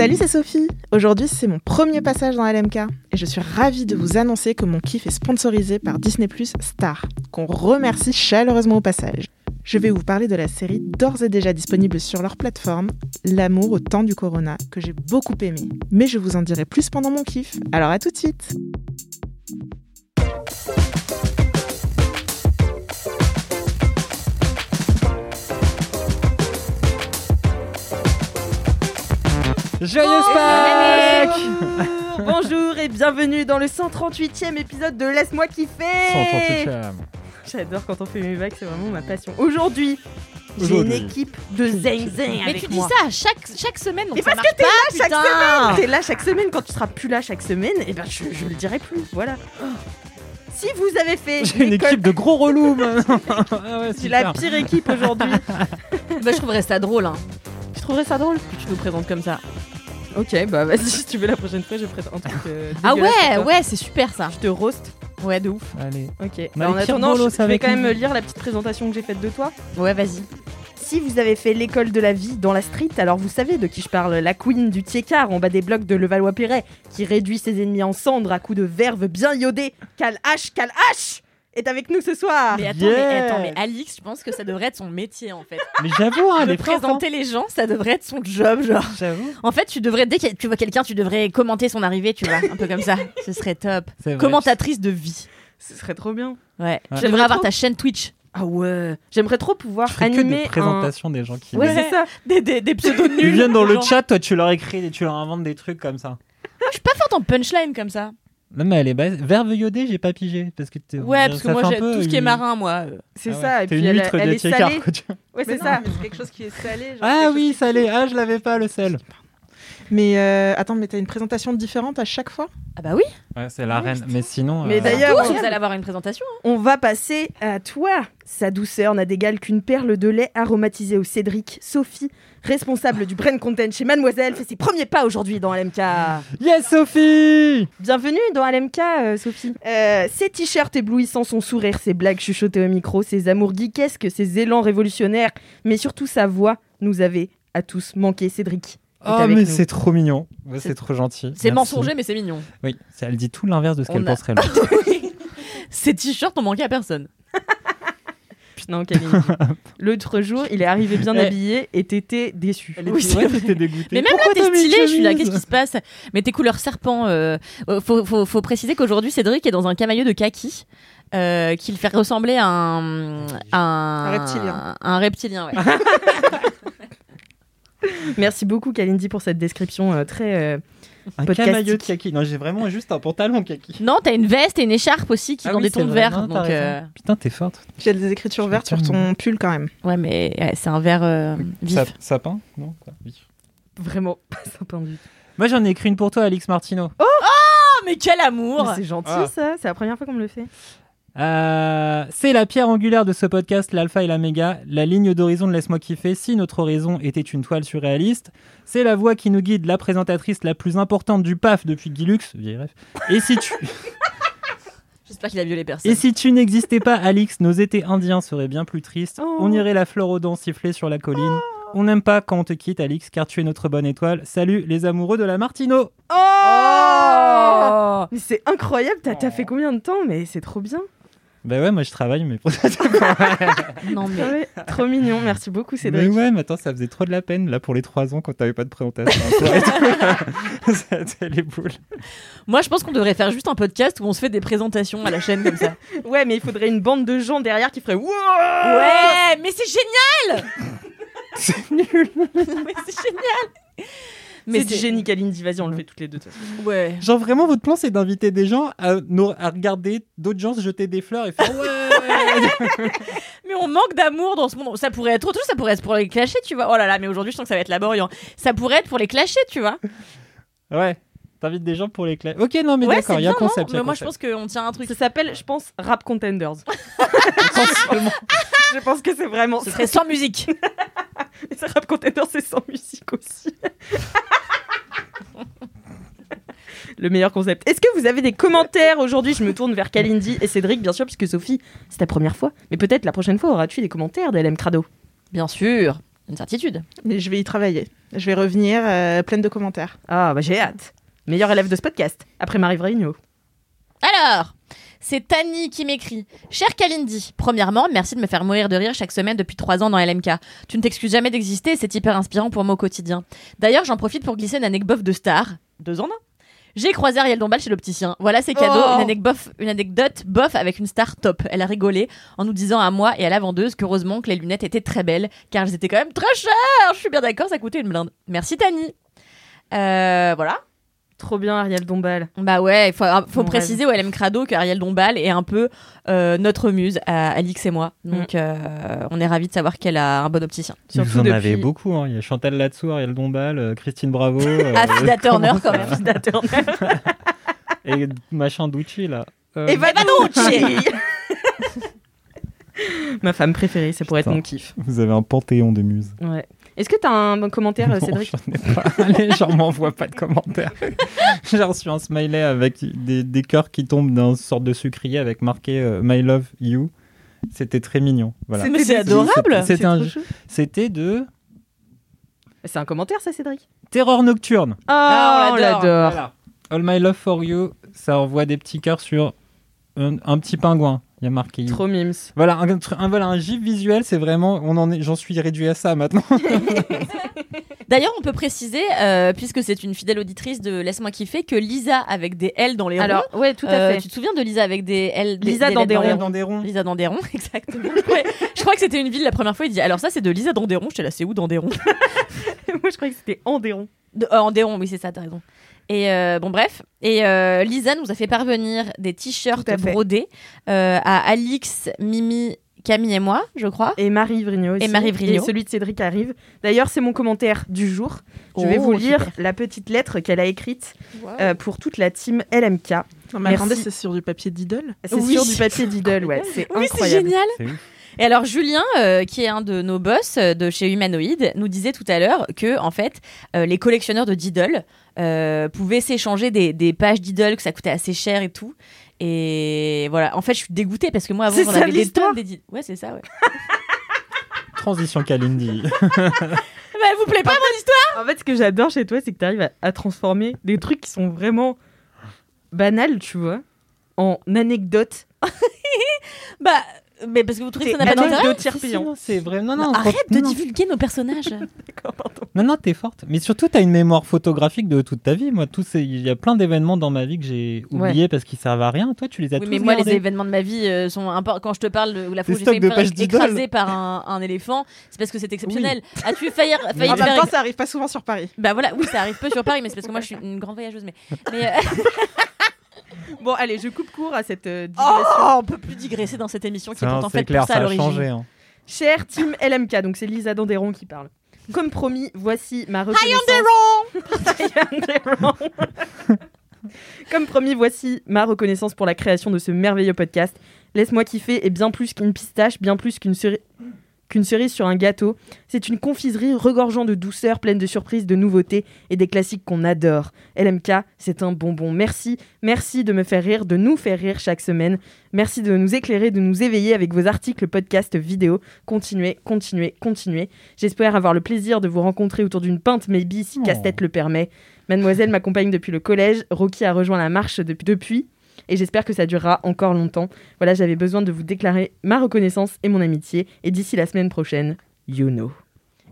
Salut, c'est Sophie. Aujourd'hui, c'est mon premier passage dans LMK et je suis ravie de vous annoncer que mon kiff est sponsorisé par Disney Plus Star, qu'on remercie chaleureusement au passage. Je vais vous parler de la série d'ores et déjà disponible sur leur plateforme, L'amour au temps du corona, que j'ai beaucoup aimé. Mais je vous en dirai plus pendant mon kiff. Alors à tout de suite. Joyeuse Pâques Bonjour et bienvenue dans le 138e épisode de Laisse-moi kiffer 138e. J'adore quand on fait mes vagues, c'est vraiment ma passion. Aujourd'hui, j'ai une équipe de zing zing Mais avec tu dis moi. ça à chaque, chaque semaine, donc Mais ça parce que t'es là pas, chaque putain. semaine T'es là chaque semaine, quand tu seras plus là chaque semaine, et ben je, je le dirai plus, voilà. Si vous avez fait J'ai une l'école- équipe de gros relous maintenant. ah ouais, J'ai la super. pire équipe aujourd'hui. Bah, je trouverais ça drôle, hein. tu trouverais ça drôle? Que tu nous présentes comme ça. Ok, bah vas-y, si tu veux la prochaine fois, je présente un truc. euh, Ah dégueulasse ouais, pour toi. ouais, c'est super ça. Je te roast. Ouais, de ouf. Allez. Ok. Bah, en les pires attendant, je, bolos je vais avec quand même lire la petite présentation que j'ai faite de toi. Ouais, vas-y. Si vous avez fait l'école de la vie dans la street, alors vous savez de qui je parle, la queen du tiécart en bas des blocs de Levallois-Perret, qui réduit ses ennemis en cendres à coups de verve bien iodé. Cal H, Cal H est avec nous ce soir. Mais attends, Yeah. mais, attends, mais Alix, je pense que ça devrait être son métier en fait. Mais j'avoue, hein, de les hein. présenter les gens, ça devrait être son job, genre. J'avoue. En fait, tu devrais, dès que tu vois quelqu'un, tu devrais commenter son arrivée, tu vois, un peu comme ça. Ce serait top. Vrai. Commentatrice de vie. Ce serait trop bien. Ouais. Ouais. Tu J'aimerais devrais avoir trop. ta chaîne Twitch. Ah ouais. J'aimerais trop pouvoir Je que animer des présentations des gens qui. Ouais, c'est ça. Des, des, des pseudos nuls. Ils viennent dans le chat, toi tu leur écris, et tu leur inventes des trucs comme ça. Je suis pas forte en punchline comme ça. Non mais elle est base. Verve iodé, j'ai pas pigé parce que t'es- Ouais, parce que moi, j'ai tout ce qui est marin, moi. euh. C'est Ah ouais. ça. Et puis une elle, huître elle de est Tiécar, salée. Ouais, c'est ça. mais c'est quelque chose qui est salé. genre Ah oui, salé. Ah, je l'avais pas le sel. Mais euh, attends, mais t'as une présentation différente à chaque fois? Ah bah oui. Ouais, c'est la reine. Mais sinon. Mais euh, d'ailleurs, vous allez avoir une présentation. On va passer à toi. Sa douceur n'a d'égal qu'une perle de lait aromatisée au cédric. Sophie, responsable du brand content chez Mademoiselle, fait ses premiers pas aujourd'hui dans LMK. Yes, Sophie Bienvenue dans LMK, euh, Sophie. Euh, ses t-shirts éblouissants, son sourire, ses blagues chuchotées au micro, ses amours geekesques, ses élans révolutionnaires, mais surtout sa voix nous avait à tous manqué. Cédric. Oh, avec mais c'est trop mignon. Ouais, C'est- trop gentil. C'est mensonger, mais c'est mignon. Oui, elle dit tout l'inverse de ce qu'elle a- penserait. là. Ces t-shirts ont manqué à personne. Non, Camille. L'autre jour, il est arrivé bien habillé et t'étais déçu. Oui, c'est ouais, vrai. t'étais dégoûtée. Mais même Pourquoi là, t'es stylé. Je suis là, qu'est-ce qui se passe? Mais tes couleurs serpent. euh, euh, faut, faut, faut préciser qu'aujourd'hui, Cédric est dans un camailleux de kaki. Euh, qui le fait ressembler à un, à un, Un reptilien. Un reptilien, ouais. Merci beaucoup, Kalindi, pour cette description euh, très. euh, Un camailleux de kaki. Non, j'ai vraiment juste un pantalon kaki. non, t'as une veste et une écharpe aussi qui Ah sont oui, des tons de vert. Donc, euh, Putain, t'es forte. J'ai des écritures vertes sur ton pull quand même. ouais, mais ouais, c'est un vert euh, vif. Sa- sapin Non quoi, vif. Vraiment pas du tout. Moi, j'en ai écrit une pour toi, Alix Martino. Oh, mais quel amour C'est gentil Ah. ça, c'est la première fois qu'on me le fait. Euh, c'est la pierre angulaire de ce podcast, l'alpha et l'oméga, la ligne d'horizon de Laisse-moi kiffer si notre horizon était une toile surréaliste. C'est la voix qui nous guide, la présentatrice la plus importante du PAF depuis Guy Lux, vieille ref. Et si tu, J'espère qu'il a violé personne. et si tu n'existais pas, Alix, nos étés indiens seraient bien plus tristes. Oh. On irait la fleur aux dents siffler sur la colline. On n'aime pas quand on te quitte, Alix, car tu es notre bonne étoile. Salut les amoureux de la Martino Oh Mais c'est incroyable, t'as t'as fait combien de temps? Mais c'est trop bien. Bah ouais, moi je travaille, mais Non, mais trop mignon, merci beaucoup Mais Cédric. ouais, mais attends, ça faisait trop de la peine là pour les trois ans quand t'avais pas de présentation. C'était les boules. moi, je pense qu'on devrait faire juste un podcast où on se fait des présentations à la chaîne comme ça. Ouais, mais il faudrait une bande de gens derrière qui ferait Wouah Ouais, mais c'est génial C'est nul. Mais c'est génial Mais c'est génie Kalindi, vas-y, on le fait toutes les deux. Ouais. Genre vraiment, votre plan c'est d'inviter des gens à, nous- à regarder d'autres gens se jeter des fleurs et faire ouais. Mais on manque d'amour dans ce monde. Ça pourrait être autre chose, ça pourrait être pour les clasher, tu vois. Oh là là, mais aujourd'hui, je sens que ça va être laborieux. Ça pourrait être pour les clasher, tu vois. ouais. T'invites des gens pour les clés. Ok, non mais ouais, d'accord, il y a un concept. non Mais moi, je pense qu'on tient un truc. Ça s'appelle, je pense, Rap Contenders. Je pense que c'est vraiment Ce serait sans musique. Et ça, Rap Contenders, c'est sans musique aussi. Le meilleur concept. Est-ce que vous avez des commentaires aujourd'hui? Je me tourne vers Kalindi et Cédric, bien sûr, puisque Sophie, c'est ta première fois. Mais peut-être la prochaine fois, auras-tu des commentaires d'LM Crado? Bien sûr, une certitude. Mais je vais y travailler. Je vais revenir euh, pleine de commentaires. Ah, bah j'ai hâte. Meilleur élève de ce podcast, après Marie Vrigno. Alors, c'est Tani qui m'écrit. Cher Kalindi, premièrement, merci de me faire mourir de rire chaque semaine depuis trois ans dans LMK. Tu ne t'excuses jamais d'exister et c'est hyper inspirant pour moi au quotidien. D'ailleurs, j'en profite pour glisser une anecdote de star. Deux en un. J'ai croisé Ariel Dombal chez l'opticien. Voilà, c'est cadeau. Oh. Une, anecdote bof, une anecdote bof avec une star top. Elle a rigolé en nous disant à moi et à la vendeuse qu'heureusement que les lunettes étaient très belles car elles étaient quand même très chères. Je suis bien d'accord, ça coûtait une blinde. Merci Tani. Euh, voilà. Trop bien, Ariel Dombal. Bah ouais, il faut, faut Mon préciser au LM Crado qu'Ariel Dombal est un peu euh, notre muse, à Alix et moi. Donc euh, on est ravis de savoir qu'elle a un bon opticien. Surtout Vous en depuis- avez beaucoup. hein. Il y a Chantal Latsou, Ariel Dombal, euh, Christine Bravo. euh, Ah, Fida Turner quand même. va Fida Turner. Et machin Ducci, là. Euh, Et Vanucci Ma femme préférée, c'est pour être mon kiff. Vous avez un panthéon de muses. Ouais. Est-ce que t'as un bon commentaire, Non, Cédric j'en ai pas. Les gens m'envoient pas de commentaires. J'ai reçu un smiley avec des, des cœurs qui tombent d'un sorte de sucrier avec marqué euh, My Love You. C'était très mignon. Voilà. Mais c'est C'était- adorable. C'était un- de C'est un commentaire, ça, Cédric? Terreur Nocturne. Ah, on on l'adore. l'adore. Voilà. All My Love for You, ça envoie des petits cœurs sur un, un petit pingouin. Il y a marqué. Trop mimes. Voilà, un, un- voilà, un gif visuel, c'est vraiment, on en est, j'en suis réduit à ça maintenant. D'ailleurs, on peut préciser, euh, puisque c'est une fidèle auditrice de Laisse-moi kiffer, que Lisa avec des L dans les ronds. Alors, ouais, tout à euh, fait. Tu te souviens de Lisa avec des L des- Lisa des dans lettres des les ronds. Dans des ronds. Lisa Dandéron, exactement. Ouais. Je crois que c'était une ville la première fois. Il dit alors ça c'est de Lisa Dandéron. J'étais là, c'est où Dandéron Moi, je croyais que c'était Andéron. de, euh, Andéron, oui c'est ça, t'as raison. Et euh, bon bref, et euh, Lisa nous a fait parvenir des t-shirts à brodés euh, à Alix, Mimi, Camille et moi, je crois. Et Marie Vrigno aussi. Et Marie Vrigno. Et celui de Cédric arrive. D'ailleurs, c'est mon commentaire du jour. Je vais Oh, vous lire super. la petite lettre qu'elle a écrite euh, pour toute la team LMK. Non, mais attendez, c'est sur du papier d'idole C'est Oui. sur du papier Diddle, ouais. C'est Oui, c'est incroyable. génial. C'est ouf. Et alors Julien, euh, qui est un de nos boss euh, de chez Humanoid, nous disait tout à l'heure que en fait euh, les collectionneurs de Diddle euh, pouvaient s'échanger des, des pages Diddle que ça coûtait assez cher et tout. Et voilà, en fait je suis dégoûtée parce que moi avant C'est j'en ça, avais des l'histoire tonnes des Diddle. Ouais c'est ça ouais. Transition Kalindi. bah, elle vous plaît pas mon histoire En fait, ce que j'adore chez toi, c'est que tu arrives à, à transformer des trucs qui sont vraiment banals, tu vois, en anecdotes. Bah mais parce que vous trouvez que ça n'a pas d'intérêt payants. non, c'est vrai. Non, non, Arrête de divulguer nos personnages. D'accord, pardon. Non, non, t'es forte. Mais surtout, t'as une mémoire photographique de toute ta vie. Moi, tous ces- il y a plein d'événements dans ma vie que j'ai oubliés parce qu'ils servent à rien. Toi, tu les as Oui, tous mais moi, les gardés. événements de ma vie euh, sont importants. Quand je te parle de la fois où j'ai failli me de faire écraser par un, un éléphant, c'est parce que c'est exceptionnel. As-tu failli, failli En même temps, ça arrive pas souvent sur Paris. Bah voilà, oui, ça arrive peu sur Paris, mais c'est parce que moi je suis une grande voyageuse. Mais, mais euh, Bon, allez, je coupe court à cette euh, digression. oh, on peut plus digresser dans cette émission qui est pourtant faite clair, pour ça, ça à a l'origine. changé. hein. Cher team LMK, donc c'est Lisa Dandéron qui parle. Comme promis, voici ma reconnaissance. Hi Comme promis, voici ma reconnaissance pour la création de ce merveilleux podcast. Laisse-moi kiffer est bien plus qu'une pistache, bien plus qu'une cerise qu'une cerise sur un gâteau. C'est une confiserie regorgeant de douceur, pleine de surprises, de nouveautés et des classiques qu'on adore. LMK, c'est un bonbon. Merci, merci de me faire rire, de nous faire rire chaque semaine. Merci de nous éclairer, de nous éveiller avec vos articles, podcasts, vidéos. Continuez, continuez, continuez. J'espère avoir le plaisir de vous rencontrer autour d'une pinte, maybe, si Oh. casse-tête le permet. Mademoiselle m'accompagne depuis le collège. Rocky a rejoint la marche depuis et j'espère que ça durera encore longtemps. Voilà, j'avais besoin de vous déclarer ma reconnaissance et mon amitié. Et d'ici la semaine prochaine, you know.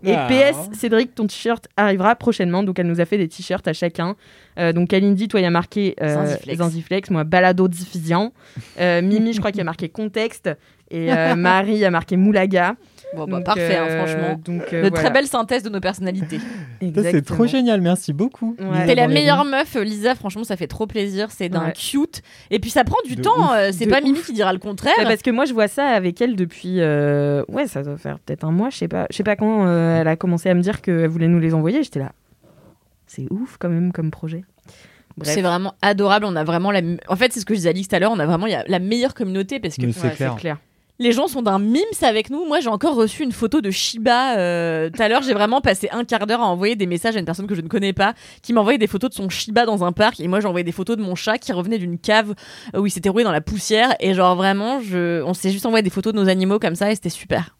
Et Ah. PS, Cédric, ton t-shirt arrivera prochainement. Donc, elle nous a fait des t-shirts à chacun. Euh, donc, Kalindi, toi, il y a marqué euh, Zanziflex. Zanziflex, moi, Balado Diffusion. Euh, Mimi, je crois qu'il y a marqué Contexte. Et euh, Marie a marqué Moulaga. Bon, bah, Donc, parfait, hein, euh, franchement. Donc, euh, De voilà. très belle synthèse de nos personnalités. Ça, C'est trop génial. Merci beaucoup. Ouais. Lisa T'es la meilleure meuf, Lisa. Franchement, ça fait trop plaisir. C'est d'un Ouais. cute. Et puis ça prend du De temps. euh, c'est pas ouf. Mimi qui dira le contraire. Parce que moi, je vois ça avec elle depuis. euh, Ouais, ça doit faire peut-être un mois. Je sais pas. Je sais pas quand euh, elle a commencé à me dire qu'elle voulait nous les envoyer. J'étais là. C'est ouf quand même comme projet. C'est vraiment adorable. On a vraiment la. En fait, c'est ce que je disais à Alix tout à l'heure. On a vraiment il y a la meilleure communauté parce que c'est Ouais, clair. Les gens sont d'un mimes avec nous. Moi, j'ai encore reçu une photo de Shiba euh, tout à l'heure. J'ai vraiment passé un quart d'heure à envoyer des messages à une personne que je ne connais pas qui m'a envoyé des photos de son Shiba dans un parc. Et moi, j'ai envoyé des photos de mon chat qui revenait d'une cave où il s'était roulé dans la poussière. Et genre, vraiment, je... on s'est juste envoyé des photos de nos animaux comme ça et c'était super.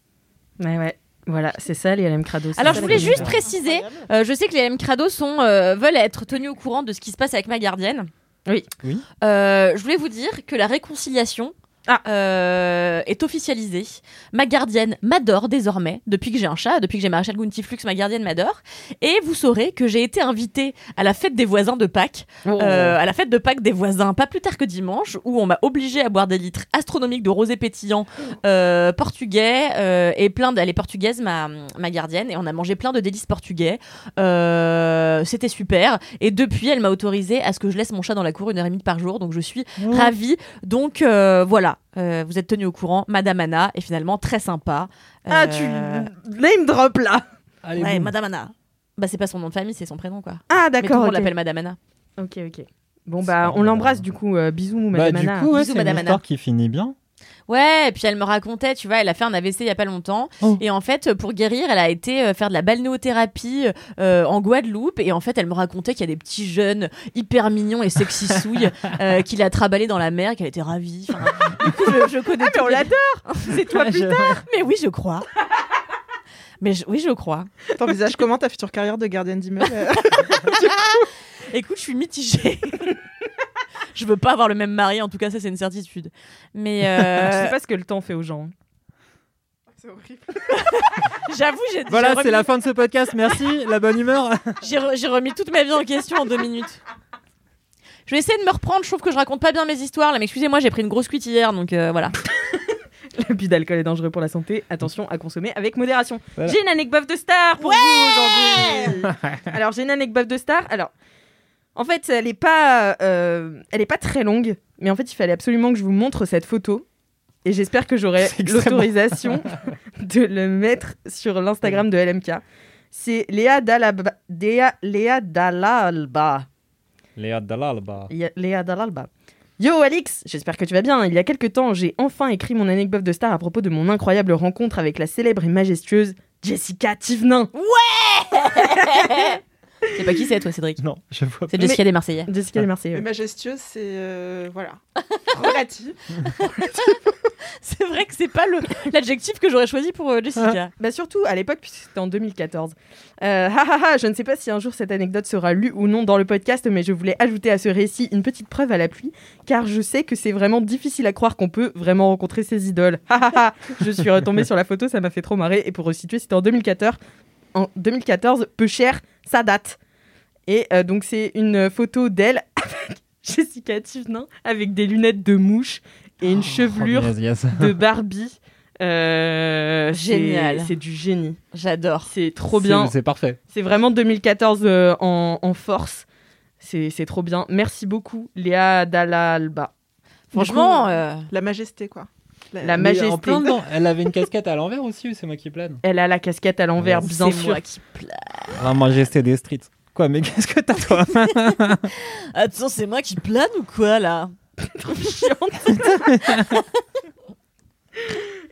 Ouais, ouais. Voilà, c'est ça les LM Crado. Alors, je la voulais juste préciser, euh, je sais que les M Crado sont, euh, veulent être tenus au courant de ce qui se passe avec ma gardienne. Oui. Oui. Euh, je voulais vous dire que la réconciliation Ah. euh, est officialisée. Ma gardienne m'adore désormais, depuis que j'ai un chat, depuis que j'ai Maréchal Guntiflux, ma gardienne m'adore. Et vous saurez que j'ai été invitée à la fête des voisins de Pâques, Oh. euh, à la fête de Pâques des voisins, pas plus tard que dimanche, où on m'a obligée à boire des litres astronomiques de rosé pétillant euh, portugais et plein est portugaise ma, ma gardienne et on a mangé plein de délices portugais. C'était super et depuis elle m'a autorisé à ce que je laisse mon chat dans la cour une heure et demie par jour donc je suis Oh. ravie. Donc euh, voilà, Euh, vous êtes tenus au courant. Madame Anna est finalement très sympa. Ah, Euh, tu name drop là. Allez, Ouais, boum. Madame Anna. Bah c'est pas son nom de famille, c'est son prénom quoi. Ah, Mais tout le d'accord. monde ok. l'appelle Madame Anna. Ok, ok. Bon bah, on l'embrasse du coup. euh, bisous, Bah, Madame du Anna. coup, ouais, Bisous, c'est une Madame histoire Anna. qui finit bien. Ouais, et puis elle me racontait, tu vois, elle a fait un AVC il y a pas longtemps. Oh. Et en fait, pour guérir, elle a été euh, faire de la balnéothérapie euh, en Guadeloupe. Et en fait, elle me racontait qu'il y a des petits jeunes hyper mignons et sexy souilles euh, qu'il a traballé dans la mer, qu'elle était ravie. Enfin, du coup, je, je connais Ah, mais on les- l'adore. C'est toi plus tard. Mais oui, je crois. Mais je- oui, je crois. T'envisages comment ta future carrière de gardienne d'immeuble Écoute, je suis mitigée. Je veux pas avoir le même mari, en tout cas, ça, c'est une certitude. Mais Je euh, sais pas ce que le temps fait aux gens. C'est horrible. j'avoue, j'ai Voilà, c'est la fin de ce podcast. Merci, la bonne humeur. J'ai re- j'ai remis toute ma vie en question en deux minutes. Je vais essayer de me reprendre. Je trouve que je raconte pas bien mes histoires. Là, mais excusez-moi, j'ai pris une grosse cuite hier, donc euh, voilà. L'abus d'alcool est dangereux pour la santé. Attention à consommer avec modération. Voilà. J'ai une anecdote de star pour vous aujourd'hui. Alors j'ai une anecdote de star. Alors en fait elle est pas euh, elle est pas très longue, mais en fait il fallait absolument que je vous montre cette photo. Et j'espère que j'aurai l'autorisation de le mettre sur l'Instagram de LMK. C'est Léa Dalaba. Léa, Léa Dalalba. Léa Dalalba. Léa Dalalba. Yo Alix, j'espère que tu vas bien. Il y a quelques temps, j'ai enfin écrit mon anecdote de star à propos de mon incroyable rencontre avec la célèbre et majestueuse Jessica Thivenin. C'est pas qui c'est, toi, Cédric Non, je vois pas. C'est Jessica des Marseillais. Jessica les Marseillais. Mais majestueuse, c'est. euh, voilà. Relative. C'est vrai que c'est pas le- l'adjectif que j'aurais choisi pour euh, Jessica. Bah surtout à l'époque, puisque c'était en 2014. Euh, ha, ha, ha, je ne sais pas si un jour cette anecdote sera lue ou non dans le podcast, mais je voulais ajouter à ce récit une petite preuve à l'appui, car je sais que c'est vraiment difficile à croire qu'on peut vraiment rencontrer ses idoles. Ha, ha, ha. je suis retombée sur la photo, ça m'a fait trop marrer, et pour resituer, c'était en 2014. En 2014, peu cher, ça date. Et euh, donc c'est une photo d'elle avec Jessica Thivenin, avec des lunettes de mouche et une chevelure Oh, yes, yes. de Barbie. Euh, c'est- Génial. C'est du génie. J'adore. C'est trop bien. C'est- parfait. C'est vraiment 2014 euh, en, en force. C'est c'est trop bien. Merci beaucoup, Léa Dalalba. Franchement, coup, euh, La majesté, quoi. La, majesté. en plein dedans. Elle avait une casquette à l'envers aussi ou c'est moi qui plane? Elle a la casquette à l'envers, Ouais, bien c'est sûr. moi qui plane. La majesté des streets. Quoi, mais qu'est-ce que t'as toi? Attends, c'est moi qui plane ou quoi là? Trop chiante.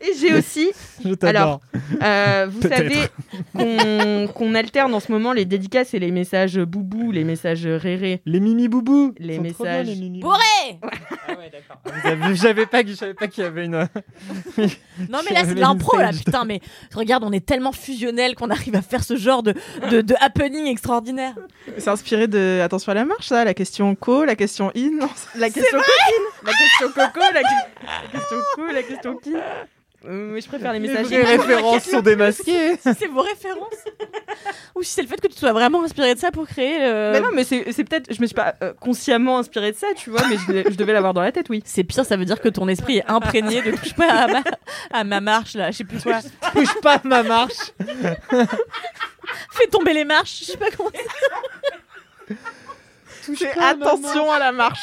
Et j'ai aussi, Je t'adore. euh, vous savez qu'on alterne en ce moment les dédicaces et les messages boubou, les messages réré. Les mimi boubou. Les Ils bien, messages. les mimi Bourré Ah ouais, d'accord. J'avais pas, je savais pas qu'il y avait une. Non mais là c'est de l'impro là, putain mais regarde on est tellement fusionnel qu'on arrive à faire ce genre de, de, de happening extraordinaire. C'est inspiré de Attention à la marche, ça La question co, la question in. Non, La question coquine, la question coco, la, que- la question co, la question qui. Euh, mais je préfère les Les messages. vraies références sont démasquées. Si c'est vos références ou si c'est le fait que tu sois vraiment inspiré de ça pour créer le... Mais non, mais c'est peut-être. Je me suis pas euh, consciemment inspirée de ça, tu vois, mais je, devais l'avoir dans la tête, oui. C'est pire, ça veut dire que ton esprit est imprégné de touche pas à ma, à ma marche là, je sais plus quoi. Touche pas ma marche. Fais tomber les marches, je sais pas comment. Touche à attention à la marche.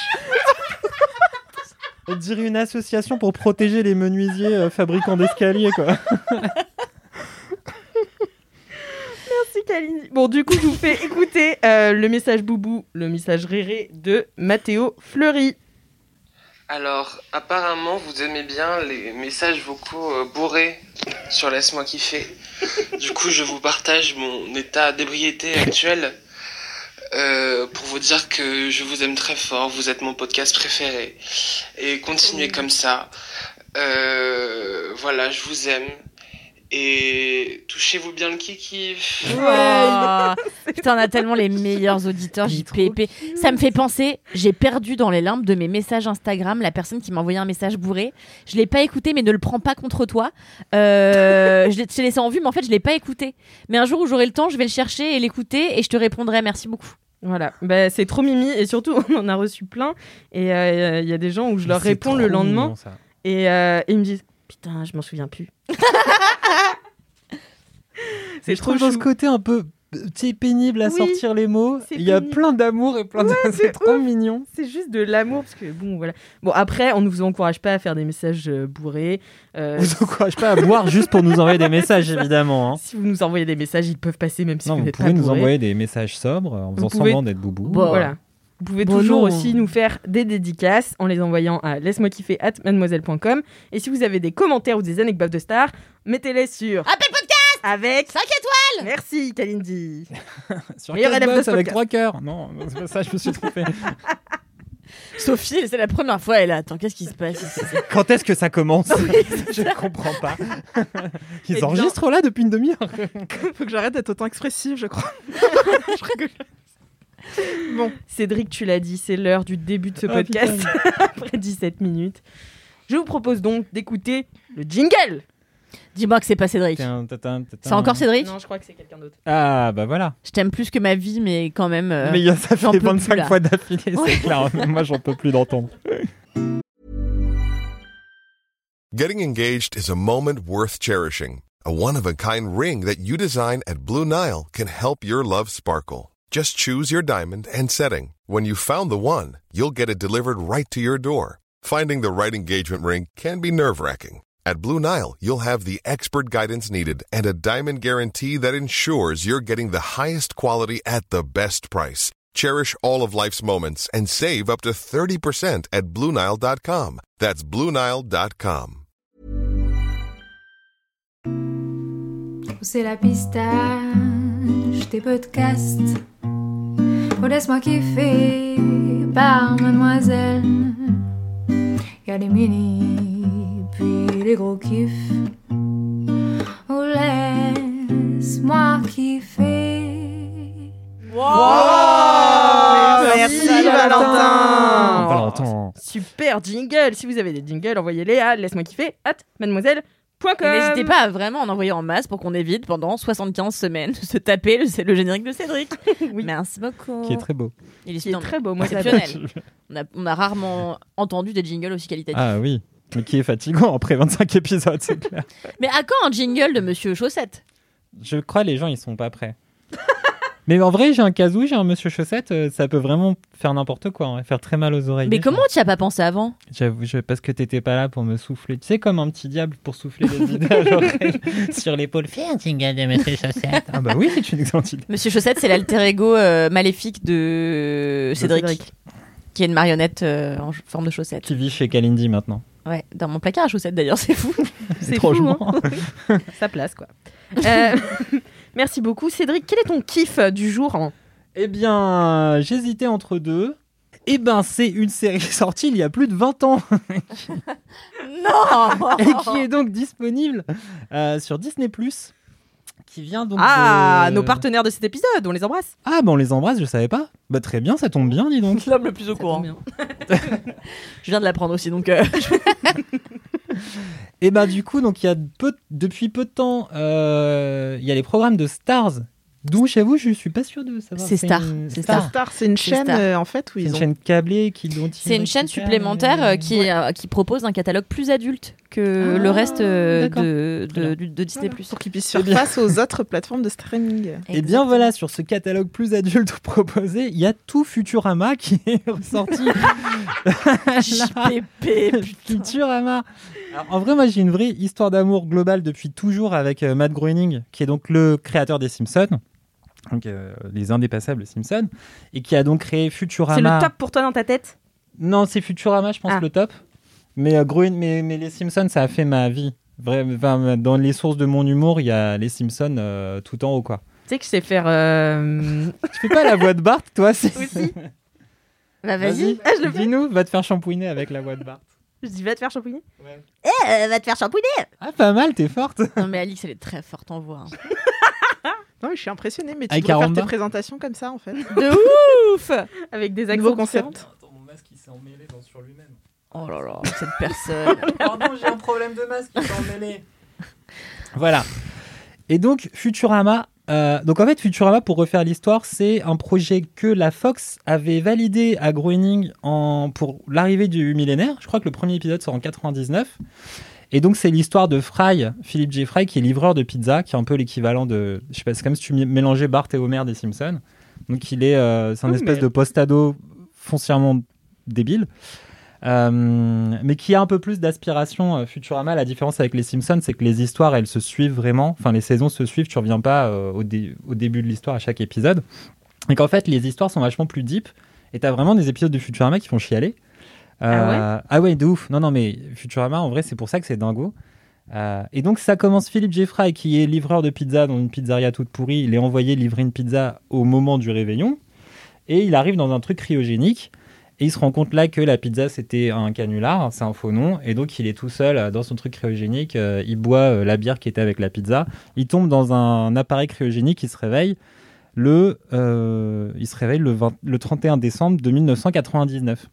On dirait une association pour protéger les menuisiers euh, fabricants d'escaliers, quoi. Merci Kalindi. Bon, du coup, je vous fais écouter euh, le message boubou, le message réré de Mathéo Fleury. Alors, apparemment, vous aimez bien les messages vocaux euh, bourrés sur Laisse-moi kiffer. Du coup, je vous partage mon état d'ébriété actuel euh, pour vous dire que je vous aime très fort. Vous êtes mon podcast préféré. Et continuez comme ça. Euh, voilà, je vous aime. Et touchez-vous bien le kiki. Ouais. Putain, on a tellement les meilleurs auditeurs JPP. Ça me fait penser, j'ai perdu dans les limbes de mes messages Instagram la personne qui m'a envoyé un message bourré. Je l'ai pas écouté, mais ne le prends pas contre toi. Euh, je l'ai laissé en vue, mais en fait, je l'ai pas écouté. Mais un jour où j'aurai le temps, je vais le chercher et l'écouter et je te répondrai. Merci beaucoup. Voilà, bah, c'est trop mimi et surtout on en a reçu plein et euh, il y a des gens où je leur réponds le lendemain mignon, et euh, ils me disent putain je m'en souviens plus. C'est je trouve dans ce côté un peu sais, pénible à Oui, sortir les mots. c'est Il y a plein d'amour et plein de. c'est c'est trop mignon. C'est juste de l'amour parce que bon voilà. Bon après on ne vous encourage pas à faire des messages euh, bourrés. Euh, On vous encourage pas à boire juste pour nous envoyer des messages, évidemment. hein. si vous nous envoyez des messages ils peuvent passer même si Non, vous vous n'êtes pas pouvez nous bourré. envoyer des messages sobres en faisant pouvez- semblant d'être boubou. Bon. Voilà. Vous pouvez Bon, toujours non. aussi nous faire des dédicaces en les envoyant à laisse-moi kiffer at mademoiselle.com. Et si vous avez des commentaires ou des anecdotes de stars, mettez-les sur Apple Podcast avec 5 étoiles Merci Kalindi. Sur Meilleur élève de Castbox ce avec podcast. trois cœurs. Non, c'est pas ça, je me suis trompé. Sophie, c'est la première fois, elle. Attends, qu'est-ce qui se passe ici? Quand est-ce que ça commence? Je ne comprends pas. Ils Eh bien- enregistrent là depuis une demi-heure. Faut que j'arrête d'être autant expressive, je crois. Je rigole. bon, Cédric, tu l'as dit, c'est l'heure du début de ce Ah, podcast après 17 minutes. Je vous propose donc d'écouter le jingle. Dis-moi que c'est pas Cédric. C'est encore Cédric Non, je crois que c'est quelqu'un d'autre. Ah, bah voilà. Je t'aime plus que ma vie, mais quand même. euh, Mais il y a- ça j'en fait peux plus, 25 là. fois d'affilée, Ouais. c'est clair. Moi, j'en peux plus d'entendre. Getting engaged is a moment worth cherishing. A one of a kind ring that you design at Blue Nile can help your love sparkle. Just choose your diamond and setting. When you've found the one, you'll get it delivered right to your door. Finding the right engagement ring can be nerve wracking. At Blue Nile, you'll have the expert guidance needed and a diamond guarantee that ensures you're getting the highest quality at the best price. Cherish all of life's moments and save up to 30% at BlueNile.com. That's BlueNile.com. C'est la pistache des podcasts. Oh, laisse-moi kiffer par mademoiselle. Y a les mini, puis les gros kiffs. Oh, laisse-moi kiffer. Merci, Merci, Valentin. Valentin. Super jingle. Si vous avez des jingles, envoyez-les à laisse-moi kiffer at mademoiselle.com. N'hésitez pas à vraiment en envoyer en masse pour qu'on évite pendant 75 semaines de se taper le, le générique de Cédric. Oui. Merci beaucoup. Qui est très beau. Il est, Qui est très beau, moi exceptionnel. on, a, on a rarement entendu des jingles aussi qualitatifs. Ah oui. Mais qui est fatigant après 25 épisodes, c'est clair. Mais à quand un jingle de Monsieur Chaussette? Je crois les gens, ils sont pas prêts. Mais en vrai, j'ai un casou, j'ai un monsieur chaussette, euh, ça peut vraiment faire n'importe quoi, hein, faire très mal aux oreilles. Mais comment tu as pas pensé avant? J'avoue, je- parce que t'étais pas là pour me souffler. Tu sais, comme un petit diable pour souffler les idées à l'oreille sur l'épaule. Fais un jingle de monsieur chaussette. Ah bah oui, c'est une excellente idée. Monsieur Chaussette, c'est l'alter ego euh, maléfique de Cédric, Cédric. qui est une marionnette euh, en forme de chaussette. Qui vit chez Kalindi maintenant. Ouais, dans mon placard à chaussettes d'ailleurs, c'est fou. C'est Étrangement. fou, hein. Sa place, quoi. Euh, merci beaucoup. Cédric, quel est ton kiff euh, du jour Eh bien, j'hésitais entre deux. Eh ben, c'est une série sortie il y a plus de 20 ans non et qui est donc disponible euh, sur Disney+. Qui vient donc Ah, de- nos partenaires de cet épisode, on les embrasse. Ah, bah on les embrasse, je savais pas. Bah très bien, ça tombe bien, dis donc. L'homme le plus au courant. Je viens de l'apprendre aussi, donc euh, Et bah du coup, donc il y a peu, depuis peu de temps, euh, il y a les programmes de Stars, d'où j'avoue, je suis pas sûr de savoir. C'est Star, une- c'est Star. Star, c'est une chaîne Star. euh, en fait où C'est ils une ont. chaîne câblée qui dont ils c'est une chaîne supplémentaire euh, qui, ouais. euh, qui propose un catalogue plus adulte que Ah, le reste de, Disney+. Voilà, pour qu'ils puissent Eh faire face aux autres plateformes de streaming. Et bien voilà, sur ce catalogue plus adulte proposé, il y a tout Futurama qui est ressorti. JPP, Futurama. Alors, en vrai, moi, j'ai une vraie histoire d'amour globale depuis toujours avec euh, Matt Groening, qui est donc le créateur des Simpsons, donc euh, les indépassables Simpsons, et qui a donc créé Futurama. C'est le top pour toi dans ta tête? Non, c'est Futurama, je pense, Ah. le top. Mais, euh, Groen- mais, mais les Simpsons, ça a fait ma vie. Vrai- enfin, dans les sources de mon humour, il y a les Simpsons euh, tout en haut, quoi. Tu sais que je sais faire. euh, Tu fais pas la voix de Bart, toi. Aussi. Bah vas-y. Ah, je le fais. Dis-nous, va te faire shampouiner avec la voix de Bart. Je dis, va te faire shampooiner. Eh, va te faire shampouiner Ah, pas mal, t'es forte. Non, mais Alix, elle est très forte en voix. hein. Non, mais je suis impressionnée, mais tu Avec devrais faire tes présentations comme ça, en fait. De ouf Avec des Nouveau accents concept. Attends, mon masque il s'est emmêlé sur lui-même. Oh là là, cette personne. Pardon, j'ai un problème de masque, il s'est emmêlé. Voilà. Et donc, Futurama. Euh, donc en fait, Futurama, pour refaire l'histoire, c'est un projet que la Fox avait validé à Groening en, pour l'arrivée du millénaire. Je crois que le premier épisode sort en 99. Et donc, c'est l'histoire de Fry, Philippe J. Fry, qui est livreur de pizza, qui est un peu l'équivalent de. Je sais pas, c'est comme si tu mé- mélangeais Bart et Homer des Simpsons. Donc, il est. euh, c'est un Oh, espèce mais- de post-ado foncièrement débile. Euh, mais qui a un peu plus d'aspiration. euh, Futurama, la différence avec les Simpsons, c'est que les histoires, elles se suivent vraiment. Enfin, les saisons se suivent, tu reviens pas euh, au, dé- au début de l'histoire à chaque épisode. Et qu'en fait, les histoires sont vachement plus deep. Et t'as vraiment des épisodes de Futurama qui font chialer. Euh, ah ouais? de ouf. Non, non, mais Futurama, en vrai, c'est pour ça que c'est dingo. Euh, et donc, ça commence Philippe Jeffrey, qui est livreur de pizza dans une pizzeria toute pourrie. Il est envoyé livrer une pizza au moment du réveillon. Et il arrive dans un truc cryogénique. Et il se rend compte là que la pizza c'était un canular, c'est un faux nom, et donc il est tout seul euh, dans son truc cryogénique, euh, il boit euh, la bière qui était avec la pizza, il tombe dans un appareil cryogénique, il se réveille le, euh, il se réveille le, 20 le 31 décembre de 1999.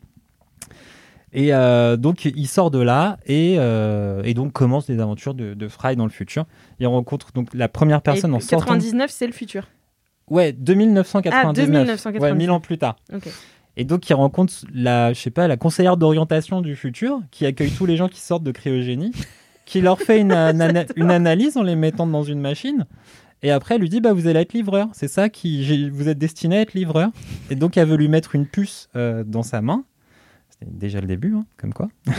Et euh, donc il sort de là et, euh, et donc commence les aventures de, de Fry dans le futur. Il rencontre donc la première personne Et en sortant. 99, c'est le futur. Ouais, 2999. Ah, 2999. Ouais, 1000 ans plus tard. Et donc, il rencontre la, je sais pas, la conseillère d'orientation du futur, qui accueille tous les gens qui sortent de cryogénie, qui leur fait une, ana- une analyse en les mettant dans une machine. Et après, elle lui dit, bah, vous allez être livreur. C'est ça qui, vous êtes destiné à être livreur. Et donc, elle veut lui mettre une puce euh, dans sa main. C'était déjà le début, hein, comme quoi.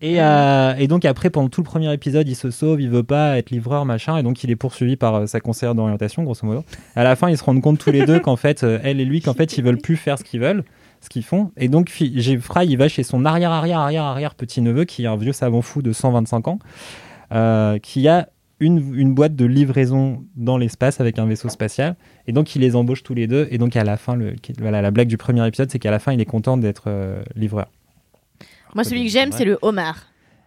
et, euh, et donc, après, pendant tout le premier épisode, il se sauve, il veut pas être livreur, machin. Et donc, il est poursuivi par euh, sa conseillère d'orientation, grosso modo. À la fin, ils se rendent compte tous les deux qu'en fait, euh, elle et lui, qu'en fait, ils veulent plus faire ce qu'ils veulent, ce qu'ils font. Et donc, j'ai- Fry, il va chez son arrière, arrière, arrière, arrière petit neveu, qui est un vieux savant fou de 125 ans, qui a une, une boîte de livraison dans l'espace avec un vaisseau spatial. Et donc, il les embauche tous les deux. Et donc, à la fin, le, qui- voilà, la blague du premier épisode, c'est qu'à la fin, il est content d'être livreur. Moi, celui que j'aime, c'est le homard.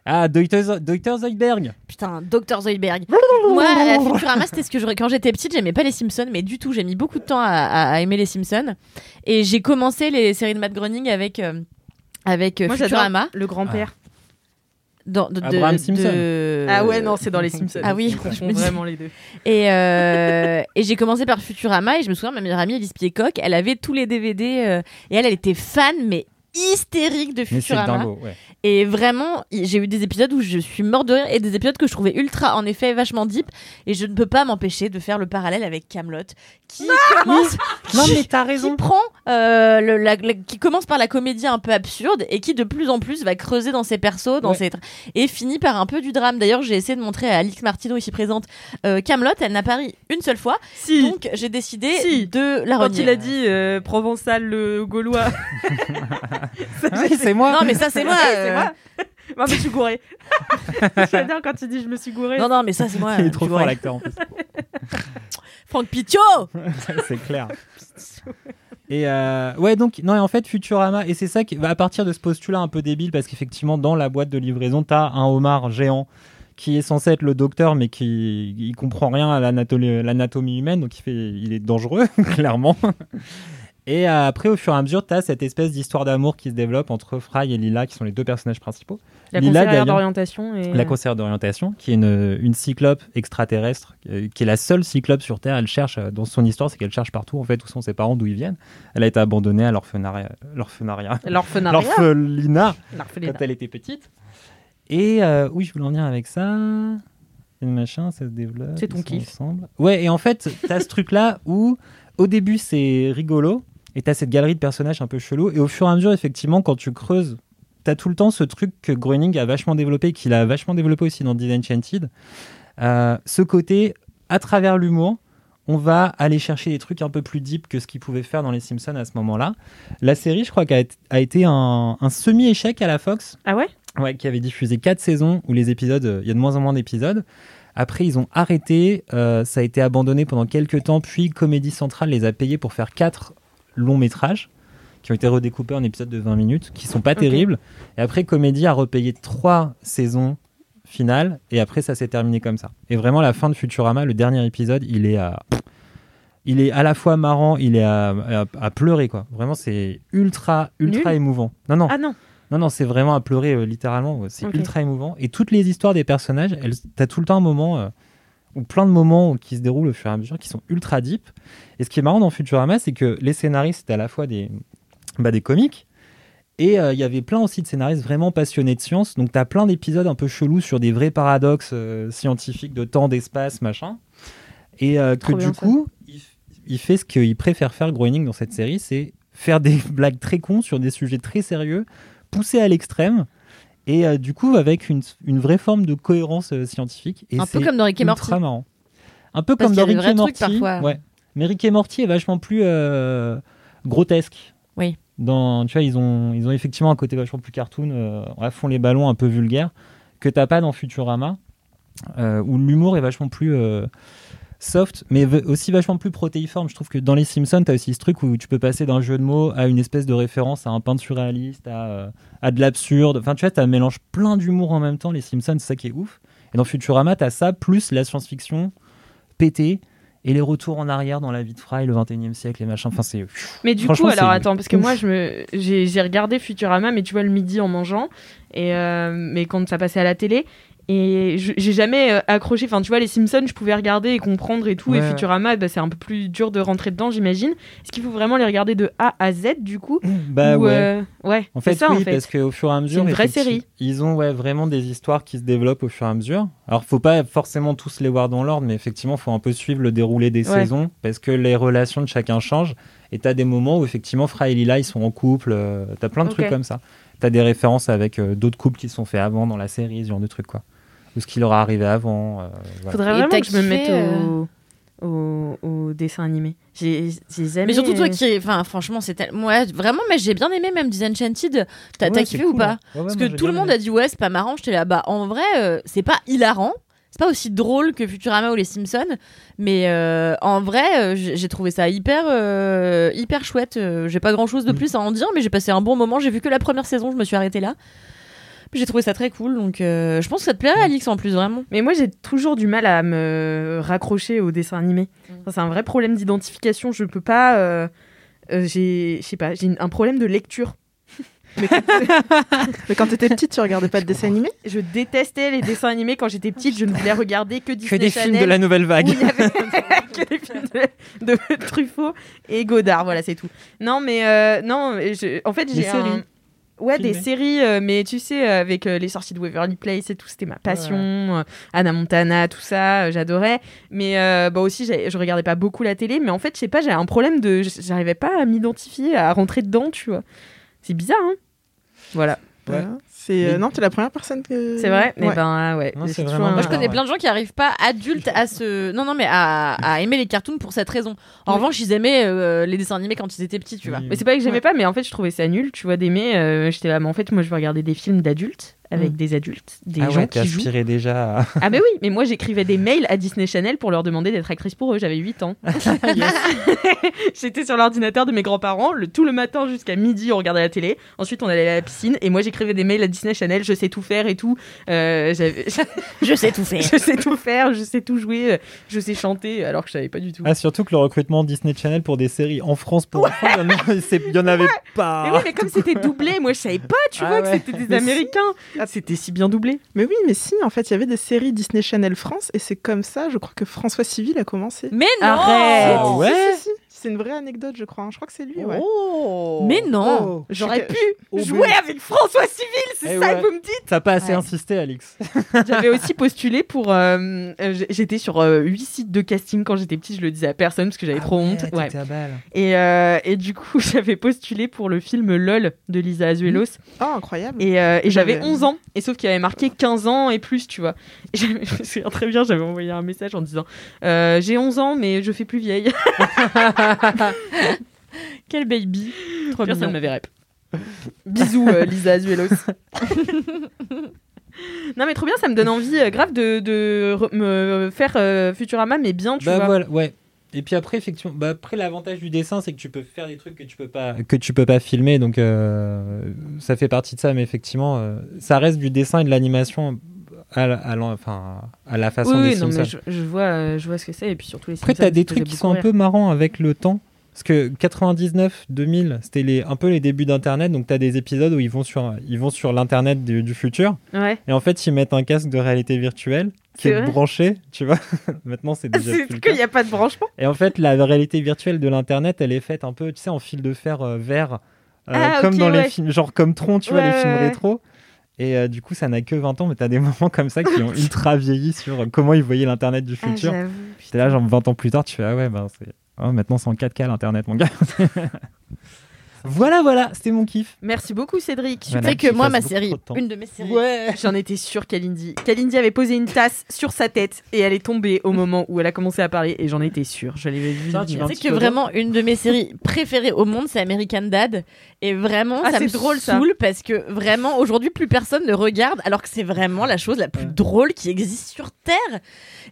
Ah, Dr. Zo- Dr. Zoidberg Putain, Dr. Zoidberg. Moi, euh, Futurama, c'était ce que je... quand j'étais petite, j'aimais pas les Simpsons, mais du tout, j'ai mis beaucoup de temps à, à- à aimer les Simpsons. Et j'ai commencé les séries de Matt Groening avec, euh, avec euh, Moi, j'adore Futurama. le grand-père. Dans, de, de- Abraham Simpson. de- Ah ouais, non, c'est dans les Simpsons. Ah oui, je je confonds me dis- vraiment les deux. Et, euh, et j'ai commencé par Futurama et je me souviens, ma meilleure amie Elise Piecock, elle avait tous les DVD euh, et elle, elle était fan, mais hystérique de Futurama. dingo, ouais. Et vraiment, j'ai eu des épisodes où je suis morte de rire et des épisodes que je trouvais ultra, en effet, vachement deep. Et je ne peux pas m'empêcher de faire le parallèle avec Camelot, qui commence, Non, mais t'as qui prend, euh, le- la- la- qui commence par la comédie un peu absurde et qui de plus en plus va creuser dans ses persos, dans Ouais. ses et finit par un peu du drame. D'ailleurs, j'ai essayé de montrer à Alix Martino ici présente euh, Camelot, elle n'apparaît une seule fois, Si, donc j'ai décidé Si. de la quand il a dit euh, provençal le gaulois. Oui, c'est moi. Non, mais ça c'est moi. c'est euh, moi. Non, mais je suis gouré. J'adore quand il dit je me suis gouré. Non, non, mais ça c'est moi. Il est trop tu fort l'acteur en plus. Franck Pitiot c'est clair. Et euh, ouais, donc, non, et en fait, Futurama, et c'est ça qui va à partir de ce postulat un peu débile, parce qu'effectivement, dans la boîte de livraison, t'as un homard géant qui est censé être le docteur, mais qui il comprend rien à l'anatomie l'anatomie humaine, donc il, fait, il est dangereux, clairement. Et euh, après, au fur et à mesure, t'as cette espèce d'histoire d'amour qui se développe entre Fry et Lila, qui sont les deux personnages principaux. La Lila, conseillère d'orientation. Et... La conseillère d'orientation, qui est une, une cyclope extraterrestre, euh, qui est la seule cyclope sur Terre. Elle cherche, euh, dans son histoire, c'est qu'elle cherche partout, en fait, où sont ses parents, d'où ils viennent. Elle a été abandonnée à l'orphenaria, l'orphenaria, L'orphelinat. quand elle était petite. Et euh, oui, je voulais en venir avec ça. Et le machin, ça se développe. C'est ton kiff. ensemble. Ouais, et en fait, t'as ce truc-là où, au début, c'est rigolo, et t'as cette galerie de personnages un peu chelous, et au fur et à mesure, effectivement, quand tu creuses, t'as tout le temps ce truc que Groening a vachement développé, qu'il a vachement développé aussi dans Disenchanted. Euh, ce côté, à travers l'humour, on va aller chercher des trucs un peu plus deep que ce qu'il pouvait faire dans Les Simpsons à ce moment-là. La série, je crois, qu'a a été un, un semi-échec à la Fox. Ah ouais? Ouais, qui avait diffusé quatre saisons où les épisodes, euh, il y a de moins en moins d'épisodes. Après, ils ont arrêté, euh, ça a été abandonné pendant quelques temps, puis Comédie Centrale les a payés pour faire quatre longs métrages qui ont été redécoupés en épisodes de 20 minutes, qui sont pas terribles. Et après, Comédie a repayé trois saisons finales, et après, ça s'est terminé comme ça. Et vraiment, la fin de Futurama, le dernier épisode, il est à. Il est à la fois marrant, il est à, à- à pleurer, quoi. Vraiment, c'est ultra, ultra Nul émouvant. Non, non, Ah non. non, non, c'est vraiment à pleurer, euh, littéralement. C'est ultra émouvant. Et toutes les histoires des personnages, elles, t'as tout le temps un moment, euh, ou plein de moments qui se déroulent au fur et à mesure, qui sont ultra deep. Et ce qui est marrant dans Futurama, c'est que les scénaristes étaient à la fois des, bah, des comiques, et euh, il y avait plein aussi de scénaristes vraiment passionnés de science. Donc, t'as plein d'épisodes un peu chelous sur des vrais paradoxes euh, scientifiques de temps, d'espace, machin. Et euh, que du coup, il, il fait ce qu'il préfère faire, Groening, dans cette série, c'est faire des blagues très cons sur des sujets très sérieux, poussés à l'extrême, et euh, du coup avec une, une vraie forme de cohérence euh, scientifique. Et Un peu comme dans Rick et Morty. marrant. Un peu Parce comme dans Rick et Morty. parfois. Ouais. Mais Rick et Morty est vachement plus euh, grotesque. Oui. Dans, tu vois, ils ont, ils ont effectivement un côté vachement plus cartoon, à fond les ballons, un peu vulgaire, que t'as pas dans Futurama, où l'humour est vachement plus soft, mais aussi vachement plus protéiforme. Je trouve que dans les Simpsons, t'as aussi ce truc où tu peux passer d'un jeu de mots à une espèce de référence à un peintre surréaliste, à, euh, à de l'absurde. Enfin, tu vois, un mélange plein d'humour en même temps. Les Simpsons, c'est ça qui est ouf. Et dans Futurama, t'as ça plus la science-fiction pété et les retours en arrière dans la vie de Fry, le 21e siècle, les machins. Enfin, c'est. Mais du coup, alors attends, parce que ouf. moi, je me, j'ai, j'ai regardé Futurama, mais tu vois le midi en mangeant, et euh, mais quand ça passait à la télé, et j'ai jamais euh, accroché. Enfin, tu vois, les Simpsons, je pouvais regarder et comprendre et tout, et. Futurama, bah, c'est un peu plus dur de rentrer dedans, j'imagine. Est-ce qu'il faut vraiment les regarder de A à Z, du coup? Bah Ou, ouais. euh, ouais. En fait, ça, oui, en fait. parce qu'au fur et à mesure, une vraie série. Ils ont ouais, vraiment des histoires qui se développent au fur et à mesure. Alors, faut pas forcément tous les voir dans l'ordre, mais effectivement, faut un peu suivre le déroulé des Ouais. saisons, parce que les relations de chacun changent. Et t'as des moments où effectivement, Fry et Lila, ils sont en couple. euh, t'as plein de trucs comme ça. T'as des références avec euh, d'autres couples qui se sont faits avant dans la série, ce genre de trucs quoi. Ou ce qui leur est arrivé avant. euh, voilà. Faudrait vraiment que je me mette euh, au, au, au dessin animé. J'ai, jamais. Mais surtout toi qui, enfin franchement c'est tellement, ouais, vraiment, mais j'ai bien aimé même Disenchanted. T'as Ouais, kiffé ou pas? Hein. Ouais, ouais, Parce moi, que tout le monde aimé. a dit ouais c'est pas marrant. J'étais là bah en vrai euh, c'est pas hilarant. C'est pas aussi drôle que Futurama ou les Simpsons, mais euh, en vrai euh, j'ai trouvé ça hyper euh, hyper chouette. J'ai pas grand chose de Mm. plus à en dire, mais j'ai passé un bon moment. J'ai vu que la première saison, je me suis arrêtée là. Puis J'ai trouvé ça très cool, donc euh, je pense que ça te plairait Alix en plus vraiment. Mais moi, j'ai toujours du mal à me raccrocher au dessin animé. Mm. Enfin, c'est un vrai problème d'identification. Je peux pas. euh, euh, j'ai, je sais pas, j'ai un problème de lecture. Mais quand t'étais petite, tu regardais pas de dessin animé? Je détestais les dessins animés quand j'étais petite. Je ne voulais regarder que Disney Que des Channel. films de la nouvelle vague. il y avait que des films de, de Truffaut et Godard. Voilà, c'est tout. Non, mais euh, non, je- en fait, j'ai un-. Ouais, des séries, euh, mais tu sais, euh, avec euh, les sorties de Waverly Place et tout, c'était ma passion. euh, Anna Montana, tout ça, euh, j'adorais. Mais euh, bah aussi, je regardais pas beaucoup la télé, mais en fait, je sais pas, j'avais un problème de. J'arrivais pas à m'identifier, à rentrer dedans, tu vois. C'est bizarre, hein Voilà. Ouais. Voilà. C'est euh, Mais- non, t'es la première personne que. C'est vrai? Mais Ouais. ben, ah ouais. Non, c'est toujours vraiment un- Moi, je connais ouais. plein de gens qui arrivent pas adultes à se. Non, non, mais à, à aimer les cartoons pour cette raison. En Oui. revanche, ils aimaient euh, les dessins animés quand ils étaient petits, tu vois. Oui. Mais c'est pas que j'aimais pas, mais en fait, je trouvais ça nul, tu vois, d'aimer. euh, J'étais là, mais en fait, moi, je veux regarder des films d'adultes avec Mm. des adultes, des ah gens ouais, qui jouent. déjà à... Ah, mais oui, mais moi, j'écrivais des mails à Disney Channel pour leur demander d'être actrice pour eux. J'avais 8 ans. J'étais sur l'ordinateur de mes grands-parents, le, tout le matin jusqu'à midi, on regardait la télé. Ensuite, on allait à la piscine et moi, j'écrivais des mails à Disney Channel. Je sais tout faire et tout. Euh, Je sais tout faire. je sais tout faire, je sais tout jouer, je sais chanter, alors que je savais pas du tout. Ah, surtout que le recrutement Disney Channel pour des séries en France pour enfants, il y en avait pas. Mais oui, mais comme c'était doublé, moi je savais pas, tu Ah vois, ouais. que c'était des Mais si. Américains. Ah, C'était si bien doublé. Mais oui, mais si, en fait, il y avait des séries Disney Channel France et c'est comme ça, je crois que François Civil a commencé. Mais non Arrête. Ah Si, ouais si, si, C'est une vraie anecdote, je crois. hein. Je crois que c'est lui, ouais. Oh. Mais non Oh. J'aurais pu Oh, jouer avec François Civil, c'est Eh ça ouais. que vous me dites T'as pas assez Ouais. insisté, Alix. J'avais aussi postulé pour. euh, euh, j'étais sur euh, huit sites de casting quand j'étais petite, je le disais à personne parce que j'avais trop honte. Ouais. à balle. Et, euh, et du coup, j'avais postulé pour le film LOL de Lisa Azuelos. Oh, incroyable. Et, euh, et j'avais J'avais- 11 ans. Et sauf qu'il avait marqué 15 ans et plus, tu vois. Et je me souviens très bien, j'avais envoyé un message en disant euh, J'ai 11 ans, mais je fais plus vieille. Quel baby Trop Personne mignon. ne m'avait rep. Bisous, euh, Lisa Azuelos. non, mais trop bien, ça me donne envie, euh, grave, de, de re- me faire euh, Futurama, mais bien, tu Bah vois. voilà, ouais. Et puis après, effectivement, bah, après l'avantage du dessin, c'est que tu peux faire des trucs que tu peux pas, que tu peux pas filmer, donc euh, ça fait partie de ça. Mais effectivement, euh, ça reste du dessin et de l'animation à, la- à l'en- enfin, à la façon Oui, des oui, non, Simpsons. mais je, je vois, euh, je vois ce que c'est et puis surtout les. Après, Simpsons, t'as des trucs qui sont un peu marrants avec le temps. Parce que 99, 2000, c'était les, un peu les débuts d'Internet. Donc, t'as des épisodes où ils vont sur, ils vont sur l'Internet du, du futur. Ouais. Et en fait, ils mettent un casque de réalité virtuelle qui est, branché, tu vois. Maintenant, c'est déjà C'est qu'il n'y a pas de branchement. Et en fait, la réalité virtuelle de l'Internet, elle est faite un peu, tu sais, en fil de fer euh, vert. euh, Ah, comme dans les films, genre comme Tron, tu vois, les films rétro. Et euh, du coup, ça n'a que 20 ans, mais t'as des moments comme ça qui ont ultra vieilli sur comment ils voyaient l'Internet du Ah, futur. j'avoue, T'es là, genre 20 ans plus tard, tu fais Ah ouais, ben c'est. ah, maintenant c'est en 4K l'internet, mon gars. voilà, voilà, c'était mon kiff. Merci beaucoup, Cédric. Voilà. Tu sais que moi, ma série, une de mes séries. Ouais, j'en étais sûre, Kalindi. Kalindi avait posé une tasse sur sa tête et elle est tombée au moment où elle a commencé à parler et j'en étais sûre. Je l'avais vu. Tu sais que vraiment une de mes séries préférées au monde, c'est American Dad. Et vraiment, Ah, ça c'est me drôle, ça. saoule parce que vraiment, aujourd'hui, plus personne ne regarde alors que c'est vraiment la chose la plus Ouais. drôle qui existe sur Terre.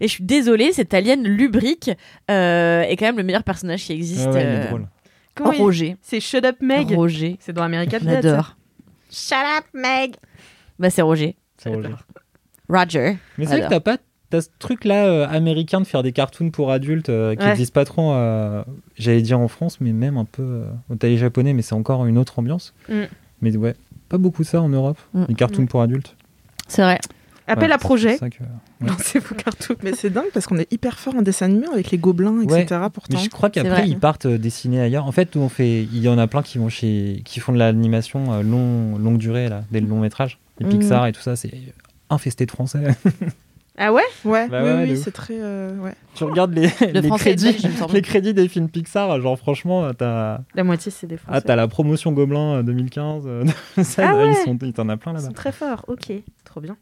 Et je suis désolée, cette alien lubrique euh, est quand même le meilleur personnage qui existe. Ouais, ouais, il est euh, drôle. Comment Roger. C'est Shut Up Meg. Roger. C'est dans American Dad. J'adore. Shut up, Meg. Bah, c'est Roger. C'est drôle. Roger. Mais c'est vrai que t'as pas. T'as ce truc-là euh, américain de faire des cartoons pour adultes euh, qui Ouais. disent pas trop, euh, j'allais dire en France, mais même un peu euh, au taille japonais, mais c'est encore une autre ambiance. Mm. Mais ouais, pas beaucoup ça en Europe, Mm. les cartoons pour adultes. C'est vrai. Appel Ouais, à c'est projet. pour ça que- Non, c'est vos cartoons. Mais c'est dingue parce qu'on est hyper fort en dessin animé avec les gobelins, etc. Mais Pourtant. je crois qu'après ils partent euh, dessiner ailleurs. En fait, on fait, il y en a plein qui vont chez, qui font de l'animation euh, long, longue durée là, des longs métrages, les Mhm. Pixar et tout ça, c'est infesté de français. Ah ouais? Ouais, Bah oui, ouais, oui, de c'est très. euh, ouais. tu regardes les, Le crédits, belge, les des films Pixar, genre franchement, t'as, La moitié, c'est des ah, Français. t'as la promotion Gobelin euh, 2015. euh, Ah ouais. ils sont, t'en as plein Ils là-bas. sont très forts. Ok, trop bien.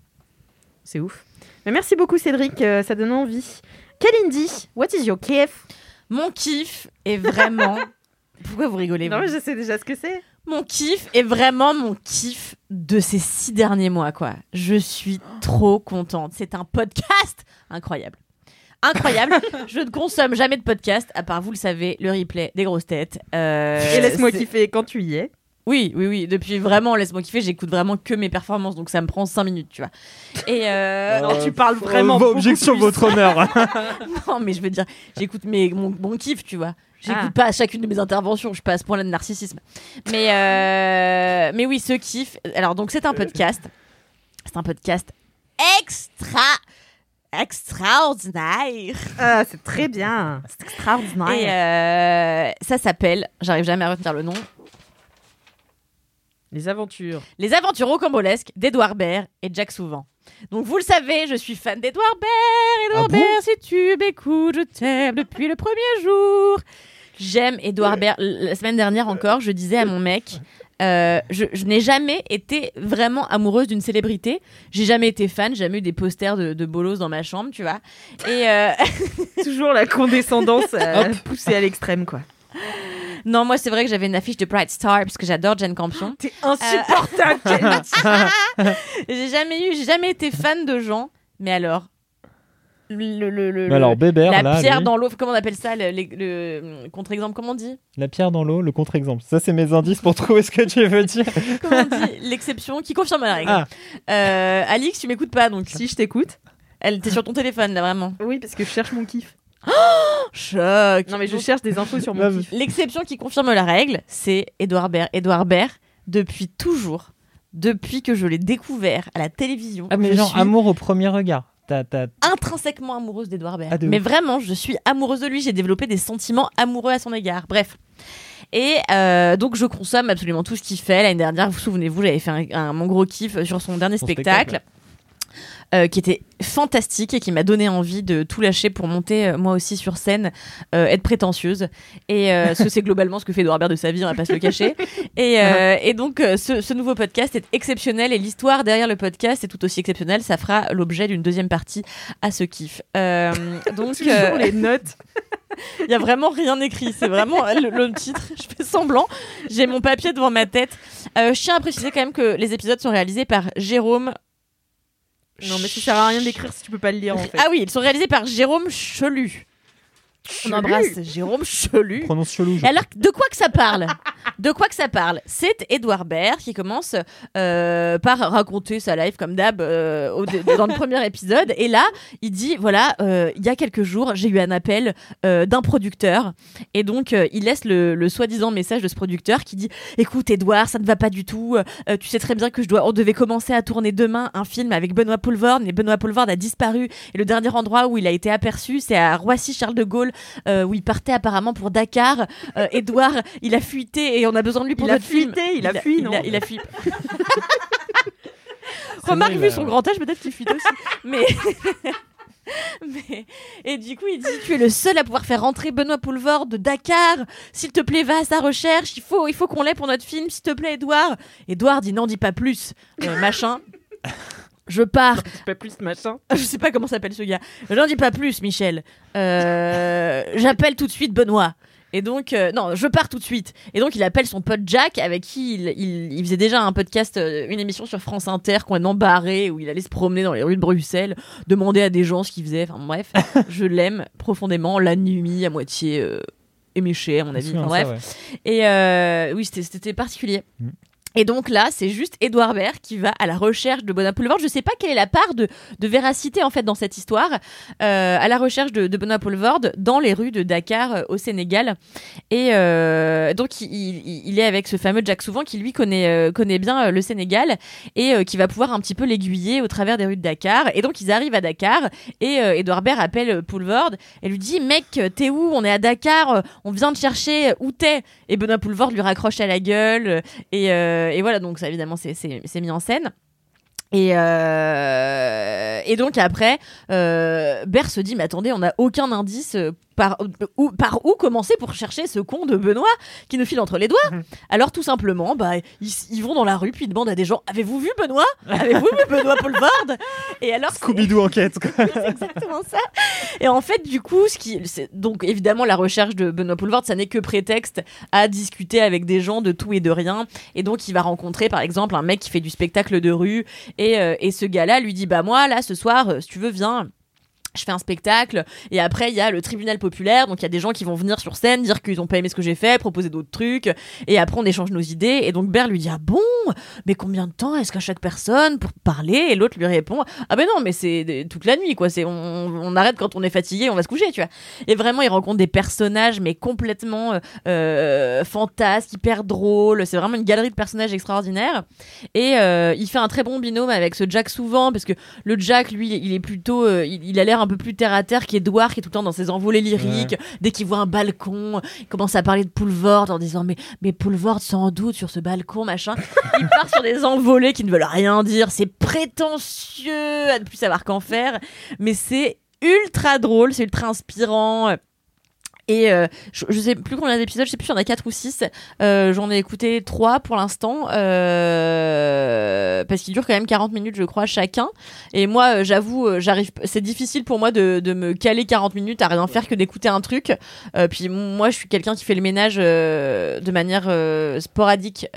C'est ouf. Mais merci beaucoup, Cédric. euh, ça donne envie. Kalindi, what is your kiff? Mon kiff est vraiment. Pourquoi vous rigolez Non, vous? mais je sais déjà ce que c'est. Mon kiff est vraiment mon kiff de ces six derniers mois, quoi. Je suis trop contente. C'est un podcast incroyable. Incroyable. je ne consomme jamais de podcast, à part, vous le savez, le replay des grosses têtes. Euh, Et laisse-moi kiffer quand tu y es. Oui, oui, oui. Depuis vraiment, laisse-moi kiffer, j'écoute vraiment que mes performances, donc ça me prend 5 minutes, tu vois. Et euh, Non, tu parles vraiment. Euh, beaucoup objection, plus. votre honneur. non, mais je veux dire, j'écoute mes, mon, mon kiff, tu vois. J'écoute Ah. pas à chacune de mes interventions, je suis pas à ce point-là de narcissisme. Mais, euh, mais oui, ce kiff. Alors, donc, c'est un podcast. C'est un podcast extra. extraordinaire. Ah, c'est très bien. C'est extraordinaire. Et euh, ça s'appelle, j'arrive jamais à retenir le nom, Les aventures. Les aventures rocambolesques d'Edouard Baird et Jack Souvent. Donc vous le savez, je suis fan d'Edouard Baird. Edouard Ah bon Baird, si tu m'écoutes, je t'aime depuis le premier jour. J'aime Edouard Baird. La semaine dernière encore, je disais à mon mec, euh, je, je n'ai jamais été vraiment amoureuse d'une célébrité. J'ai jamais été fan, j'ai jamais eu des posters de, de bolos dans ma chambre, tu vois. Et euh, Toujours la condescendance euh, poussée à l'extrême, quoi. Non, moi c'est vrai que j'avais une affiche de Bright Star parce que j'adore Jane Campion. T'es insupportable, Kalindi. j'ai jamais eu, j'ai jamais été fan de gens. Mais alors, le, le, le- Mais alors, Bébert, la là, pierre lui, dans l'eau, comment on appelle ça, le, le- le- contre-exemple, comment on dit? La pierre dans l'eau, le contre-exemple. Ça, c'est mes indices pour trouver ce que tu veux dire. Comment on dit? L'exception qui confirme la règle. Ah. Euh, Alix, tu m'écoutes pas donc. si je t'écoute. Elle, t'es sur ton téléphone là vraiment. Oui, parce que je cherche mon kiff. Choc. Non, mais je cherche des infos sur mon kiff. L'exception qui confirme la règle, c'est Edouard Baird. Edouard Baird, depuis toujours, depuis que je l'ai découvert à la télévision, Ah, mais genre, suis amour au premier regard. T'as, t'as- intrinsèquement amoureuse d'Edouard Baird. Ah, de mais ouf. vraiment, je suis amoureuse de lui. J'ai développé des sentiments amoureux à son égard. Bref. Et euh, donc, je consomme absolument tout ce qu'il fait. L'année dernière, vous vous souvenez-vous, j'avais fait un, un- mon gros kiff sur son dernier Son spectacle. spectacle. Euh, qui était fantastique et qui m'a donné envie de tout lâcher pour monter euh, moi aussi sur scène, euh, être prétentieuse. Et ce c'est globalement ce que fait Edouard Baird de sa vie, on va pas se le cacher. Et, et donc ce, ce nouveau podcast est exceptionnel et l'histoire derrière le podcast est tout aussi exceptionnelle. Ça fera l'objet d'une deuxième partie à ce kiff. Donc Toujours les notes. il y a vraiment rien écrit. C'est vraiment le, le titre. Je fais semblant. J'ai mon papier devant ma tête. Je tiens à préciser quand même que les épisodes sont réalisés par Jérôme. Non, mais ça sert à rien d'écrire si tu peux pas le lire, en fait. Ah oui, ils sont réalisés par Jérôme Chelu. On embrasse Jérôme Chelu. Prononce chelou. je Et alors, de quoi que ça parle? De quoi que ça parle? C'est Edouard Baird qui commence euh, par raconter sa life comme d'hab euh, dans le premier épisode. Et là, il dit voilà, euh, il y a quelques jours, j'ai eu un appel euh, d'un producteur. Et donc, euh, il laisse le, le soi-disant message de ce producteur qui dit écoute, Edouard, ça ne va pas du tout. Euh, tu sais très bien que je dois, on devait commencer à tourner demain un film avec Benoît Poulvord, mais Benoît Poulvord a disparu. Et le dernier endroit où il a été aperçu, c'est à Roissy-Charles de Gaulle, euh, où il partait apparemment pour Dakar. Euh, Edouard, il a fuité et on a besoin de lui pour Il a notre film. fuité, il a fui, il non a, il a fui. Remarque, vu il a- son grand âge, peut-être qu'il fuite aussi. Mais... Mais... Et du coup, il dit Tu es le seul à pouvoir faire rentrer Benoît Poulvord de Dakar. S'il te plaît, va à sa recherche. Il faut, il faut qu'on l'ait pour notre film. S'il te plaît, Edouard. Edouard dit Non, dis pas plus. Euh, machin. Je pars. C'est pas plus machin. Je sais pas comment s'appelle ce gars. J'en dis pas plus, Michel. Euh, J'appelle tout de suite Benoît. Et donc, euh, non, je pars tout de suite. Et donc, il appelle son pote Jack, avec qui il, il- il faisait déjà un podcast, euh, une émission sur France Inter, complètement barré, où il allait se promener dans les rues de Bruxelles, demander à des gens ce qu'il faisait. Enfin, bref, je l'aime profondément. La nuit, à moitié éméché, à mon avis. Enfin, ça, bref. ouais. Et oui, c'était- c'était particulier. Mm. Et donc là, c'est juste Edouard Baird qui va à la recherche de Benoît Poulvord. Je sais pas quelle est la part de, véracité en fait dans cette histoire, euh, à la recherche de, de Benoît Poulvord dans les rues de Dakar euh, au Sénégal. Et euh, donc il, est avec ce fameux Jack Souvent qui lui connaît connaît bien le Sénégal et qui va pouvoir un petit peu l'aiguiller au travers des rues de Dakar. Et donc ils arrivent à Dakar et Edouard Baird appelle Poulvord et lui dit mec t'es où? On est à Dakar, on vient de chercher où t'es Et Benoît Poulvord lui raccroche à la gueule et, et voilà donc ça évidemment c'est- mis en scène. Et, euh, donc après, euh, Bert se dit mais attendez, on n'a aucun indice euh, par où, par où commencer pour chercher ce con de Benoît qui nous file entre les doigts. Alors tout simplement, bah ils, ils vont dans la rue puis ils demandent à des gens avez-vous vu Benoît? Avez-vous vu Benoît Poulvord Et alors Scooby-Doo enquête. quoi. c'est exactement ça. Et en fait, du coup, ce qui, donc évidemment, la recherche de Benoît Poulvord, ça n'est que prétexte à discuter avec des gens de tout et de rien. Et donc, il va rencontrer, par exemple, un mec qui fait du spectacle de rue. Et, euh, et ce gars-là lui dit, bah moi, là, ce soir, euh, si tu veux, viens. Je fais un spectacle et après il y a le tribunal populaire. Donc il y a des gens qui vont venir sur scène dire qu'ils ont pas aimé ce que j'ai fait proposer d'autres trucs. Et après on échange nos idées. Et donc Bert lui dit ah bon? Mais combien de temps est-ce qu'à chaque personne pour parler? Et l'autre lui répond ah ben non mais c'est toute la nuit quoi. C'est on, on arrête quand on est fatigué on va se coucher tu vois et vraiment il rencontre des personnages mais complètement euh, euh, fantasques hyper drôles. C'est vraiment une galerie de personnages extraordinaires. Et euh, il fait un très bon binôme avec ce Jack souvent parce que le Jack lui il est plutôt euh, il a l'air un peu plus terre à terre qu'Edouard qui est tout le temps dans ses envolées lyriques dès qu'il voit un balcon il commence à parler de Poulvord en disant mais mais Poulvord sans doute sur ce balcon machin. Il part sur des envolées qui ne veulent rien dire. C'est prétentieux à ne plus savoir qu'en faire. Mais c'est ultra drôle c'est ultra inspirant et euh, je, je sais plus combien d'épisodes, je sais plus, il y en a 4 ou 6. Euh, J'en ai écouté 3 pour l'instant. Euh, parce qu'ils durent quand même 40 minutes, je crois, chacun. Et moi, euh, j'avoue, euh, j'arrive. C'est difficile pour moi de, de me caler 40 minutes à rien faire que d'écouter un truc. Euh, puis moi, je suis quelqu'un qui fait le ménage de manière sporadique.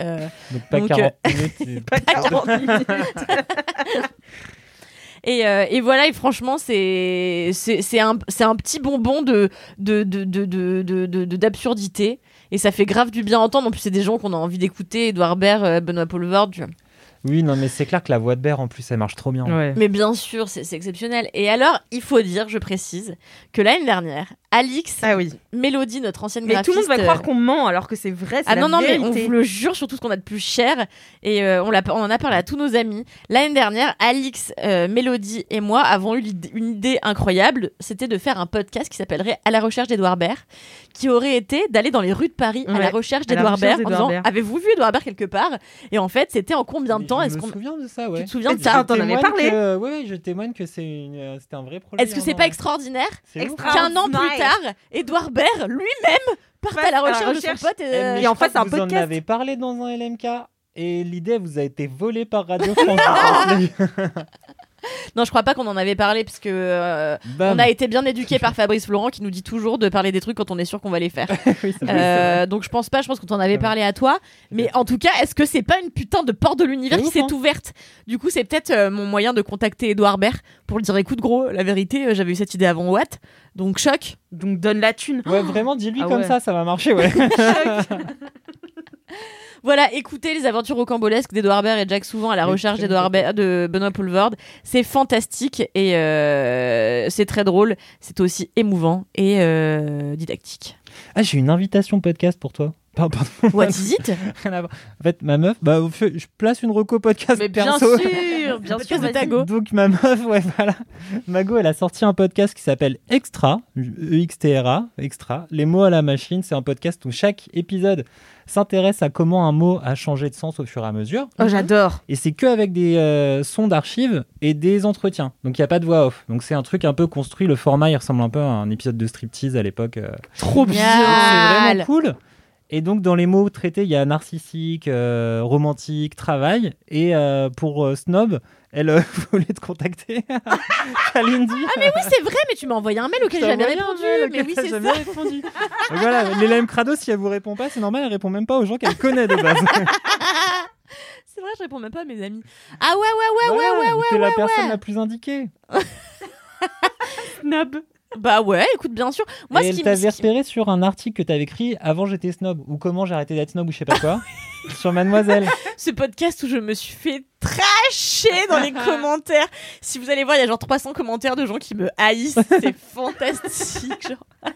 Donc pas Donc, 40 minutes. pas 40 minutes. Et, euh, et voilà, et franchement, c'est c'est un, un petit bonbon de de de de d'absurdité. Et ça fait grave du bien entendre. En plus, c'est des gens qu'on a envie d'écouter. Edouard Baird, euh, Benoît Poulvord. tu vois. Oui, non, mais c'est clair que la voix de Bert, en plus, elle marche trop bien. Ouais. Mais bien sûr, c'est exceptionnel. Et alors, il faut dire, je précise, que l'année dernière, Alix, Ah oui. Mélodie, notre ancienne Mais tout le monde va croire qu'on ment alors que c'est vrai. c'est Ah la non, non, mais on vous le jure sur tout ce qu'on a de plus cher. Et euh, on, en a parlé à tous nos amis. L'année dernière, Alix, euh, Mélodie et moi avons eu une idée incroyable. C'était de faire un podcast qui s'appellerait À la recherche d'Edouard Baird, qui aurait été d'aller dans les rues de Paris à la recherche d'Edouard Baird en disant. Avez-vous vu Edouard Baird quelque part? Et en fait, c'était en combien de Temps Je Est-ce me qu'on. souviens de ça, ouais. Tu te souviens de Je ça t'en avais parlé que- Ouais, ouais, je témoigne que c'est une- euh, c'était un vrai projet. Est-ce que c'est pas extraordinaire qu'un an plus tard, Edouard Baird lui-même parte à la recherche de son pote. Eh, Et, mais euh, Et je en fait, c'est un que Vous en podcast. avez parlé dans un LMK et l'idée vous a été volée par Radio France. Non, je crois pas qu'on en avait parlé parce que euh, on a été bien éduqué par Fabrice Florent qui nous dit toujours de parler des trucs quand on est sûr qu'on va les faire. Oui. Euh, donc je pense pas, je pense qu'on t'en avait parlé à toi. Mais en tout cas, est-ce que c'est pas une putain de porte de l'univers C'est qui s'est hein. ouverte? Du coup, c'est peut-être euh, mon moyen de contacter Edouard Baird pour lui dire écoute gros, la vérité, euh, j'avais eu cette idée avant Watt. Donc choc. Donc donne la thune. Ouais, vraiment, dis-lui Ah comme ouais. ça, ça va marcher, ouais. Voilà, écoutez les aventures rocambolesques d'Edouard Baird et Jack Souvent à la recherche d'Edouard de Benoît Poulvord. C'est fantastique et euh, c'est très drôle. C'est aussi émouvant et euh, didactique. Ah, j'ai une invitation podcast pour toi. Pardon, pardon. What is it? En fait, ma meuf, bah, je place une reco podcast Mais bien perso. sûr, bien sûr, de. Tago. Donc ma meuf, ouais voilà, Mago, elle a sorti un podcast qui s'appelle Extra, E-X-T-R-A, Extra. Les mots à la machine, c'est un podcast où chaque épisode s'intéresse à comment un mot a changé de sens au fur et à mesure. Oh, j'adore. Et c'est que avec des euh, sons d'archives et des entretiens. Donc il n'y a pas de voix off. Donc c'est un truc un peu construit. Le format, il ressemble un peu à un épisode de striptease à l'époque. euh. Trop Donc, C'est vraiment cool. Et donc, dans les mots traités, il y a narcissique, euh, romantique, travail. Et euh, pour euh, Snob, elle euh, voulait te contacter. Kalindi. Ah mais oui c'est vrai mais tu m'as envoyé un mail auquel j'ai jamais répondu mais oui c'est ça répondu. Et voilà, l'élève crado, si elle vous répond pas, c'est normal, elle répond même pas aux gens qu'elle connaît de base. c'est vrai je réponds même pas à mes amis ah ouais ouais ouais ouais ouais ouais T'es la ouais, personne ouais. la plus indiquée. Snob. Bah ouais écoute bien sûr. Moi et ce qui t'avait me ce qui- repéré sur un article que t'avais écrit avant j'étais snob ou comment j'ai arrêté d'être snob ou je sais pas quoi sur Mademoiselle. ce podcast où je me suis fait tracher dans les commentaires. Si vous allez voir il y a genre 300 commentaires de gens qui me haïssent c'est fantastique genre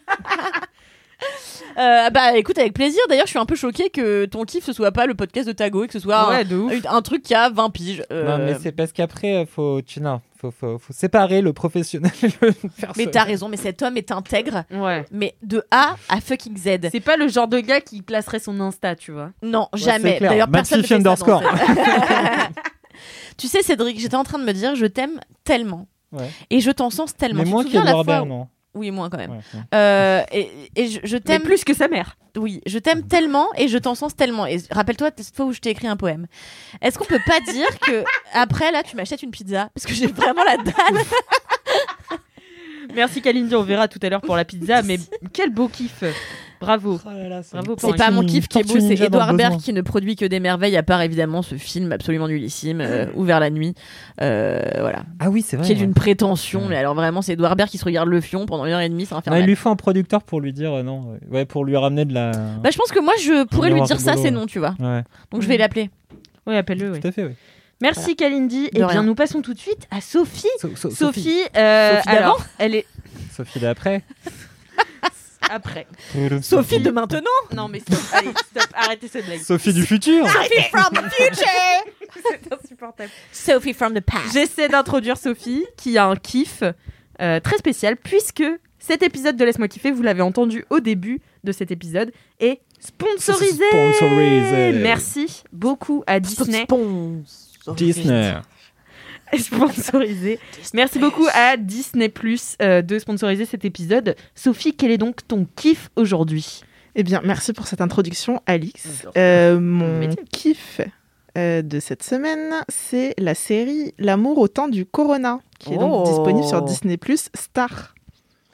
Euh, bah écoute avec plaisir d'ailleurs je suis un peu choquée que ton kiff ce soit pas le podcast de Tago et que ce soit un- Ouais, truc qui a 20 piges Euh, Non mais c'est parce qu'après euh, faut tu non, faut, faut, faut séparer le professionnel et le perso. mais t'as raison mais cet homme est intègre Ouais. mais de A à fucking Z C'est pas le genre de gars qui placerait son Insta, tu vois. Non, jamais. D'ailleurs, personne ne fait ça dans underscore. cette- tu sais, Cédric, j'étais en train de me dire, je t'aime tellement. Ouais. Et je t'en sens tellement. Mais Tu te moins souviens la fois non. Oui, moins quand même. Ouais, ouais. Euh, et et je, t'aime plus que sa mère. Oui, je t'aime tellement et je t'en sens tellement. Et rappelle-toi cette fois où je t'ai écrit un poème. Est-ce qu'on peut pas dire que après là, tu m'achètes une pizza? Parce que j'ai vraiment la dalle. Merci Kalindi, on verra tout à l'heure pour la pizza, mais quel beau kiff. Bravo. Oh là là, c'est Bravo pas mon kiff qui est beau, c'est Edouard Baird qui ne produit que des merveilles, à part évidemment ce film absolument nullissime, euh, Ouvert la nuit, euh, voilà, Ah oui, c'est vrai. qui est ouais. d'une prétention. Ouais. Mais alors vraiment, c'est Edouard Baird qui se regarde le fion pendant une heure et demie, c'est Non, infernal. il lui faut un producteur pour lui dire euh, non. Ouais, pour lui ramener de la. Bah, je pense que moi, je pourrais lui dire ça, c'est ouais. non, tu vois. Ouais, Donc je vais Mhm. l'appeler. Oui, appelle-le. oui. tout à fait, oui. Merci Kalindi. Et rien. bien, nous passons tout de suite à Sophie. So- so- Sophie, euh, Sophie d'avant alors, elle est Sophie d'après. après. Sophie de maintenant Non, mais stop, allez, stop, arrêtez cette blague. Sophie du futur. Sophie from the future C'est insupportable. Sophie from the past. J'essaie d'introduire Sophie, qui a un kiff euh, très spécial, puisque cet épisode de Laisse-moi kiffer, vous l'avez entendu au début de cet épisode, est sponsorisé. Sponsorisé. Merci beaucoup à Disney. Disney. sponsorisé. Merci beaucoup à Disney Plus euh, de sponsoriser cet épisode. Sophie, quel est donc ton kiff aujourd'hui? Eh bien, merci pour cette introduction, Alix. Euh, mon métier. kiff euh, de cette semaine, c'est la série L'amour au temps du Corona, qui est Oh. donc disponible sur Disney Plus Star.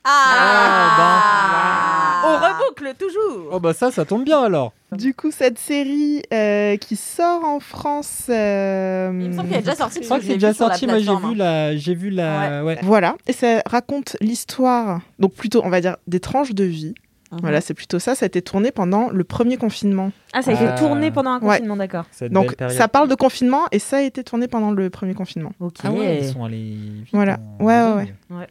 Ah, On reboucle toujours. Oh bah ça, ça tombe bien alors. Du coup, cette série euh, qui sort en France. euh, Il me semble qu'elle est déjà sortie. Je crois que c'est déjà sorti. Moi, j'ai vu la, j'ai vu la, ouais. Voilà, et ça raconte l'histoire, donc plutôt, on va dire, des tranches de vie. Mhm. Voilà, c'est plutôt ça. Ça a été tourné pendant le premier confinement. Ah, ça a été Ah. tourné pendant un Ouais. confinement, d'accord. Cette Donc, ça parle de confinement et ça a été tourné pendant le premier confinement. Ok. Ah ouais, ils sont allés vite Voilà. en Ouais, besogne. ouais,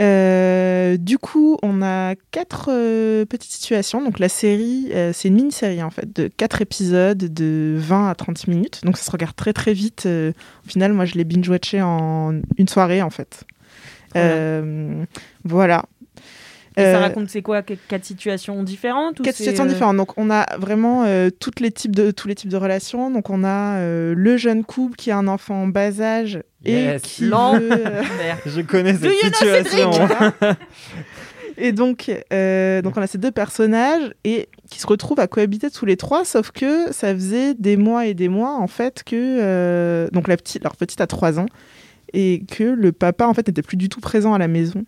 Euh, du coup, on a quatre euh, petites situations. Donc, la série, euh, c'est une mini-série en fait, de quatre épisodes de 20 à 30 minutes. Donc, ça se regarde très très vite. Euh, au final, moi, je l'ai binge-watché en une soirée en fait. Voilà. Et Euh, ça raconte c'est quoi qu- Quatre situations différentes ou Quatre situations euh, différentes. Donc, on a vraiment euh, toutes les types de, tous les types de relations. Donc, on a euh, le jeune couple qui a un enfant en bas âge Yes. et qui veut, euh. Je connais cette situation. Et donc, euh, donc on a ces deux personnages et qui se retrouvent à cohabiter tous les trois, sauf que ça faisait des mois et des mois en fait que euh, donc la petite, leur petite a trois ans et que le papa en fait n'était plus du tout présent à la maison.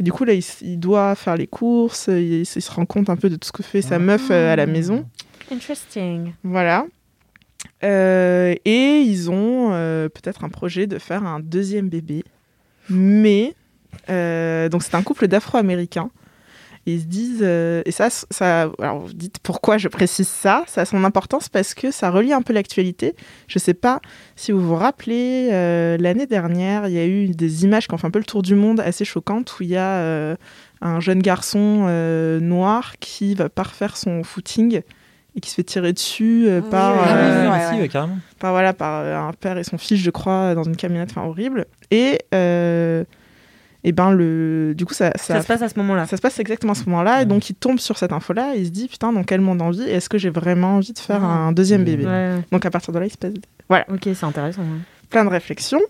Et du coup là, il, doit faire les courses, il, il se rend compte un peu de tout ce que fait sa meuf euh, à la maison. Interesting. Voilà. Euh, et ils ont euh, peut-être un projet de faire un deuxième bébé. Mais, euh, donc c'est un couple d'Afro-Américains. Et Ils se disent, euh, et ça, ça, alors vous dites pourquoi je précise ça, ça a son importance parce que ça relie un peu l'actualité. Je sais pas si vous vous rappelez, euh, l'année dernière, il y a eu des images qui ont fait un peu le tour du monde assez choquantes où il y a euh, un jeune garçon euh, noir qui va pas refaire son footing et qui se fait tirer dessus euh, par, oui, oui, euh, oui, ouais, si, ouais. ouais, carrément. par, voilà, par euh, un père et son fils, je crois, dans une camionnette, enfin horrible. Et, euh, et ben le, du coup, ça, ça, Ça se passe à ce moment-là. ça se passe exactement à ce moment-là. Et donc, il tombe sur cette info-là et il se dit Putain, dans quel monde envie Est-ce que j'ai vraiment envie de faire Ah. un deuxième bébé? Donc, à partir de là, il se passe Ok, c'est intéressant. plein de réflexions.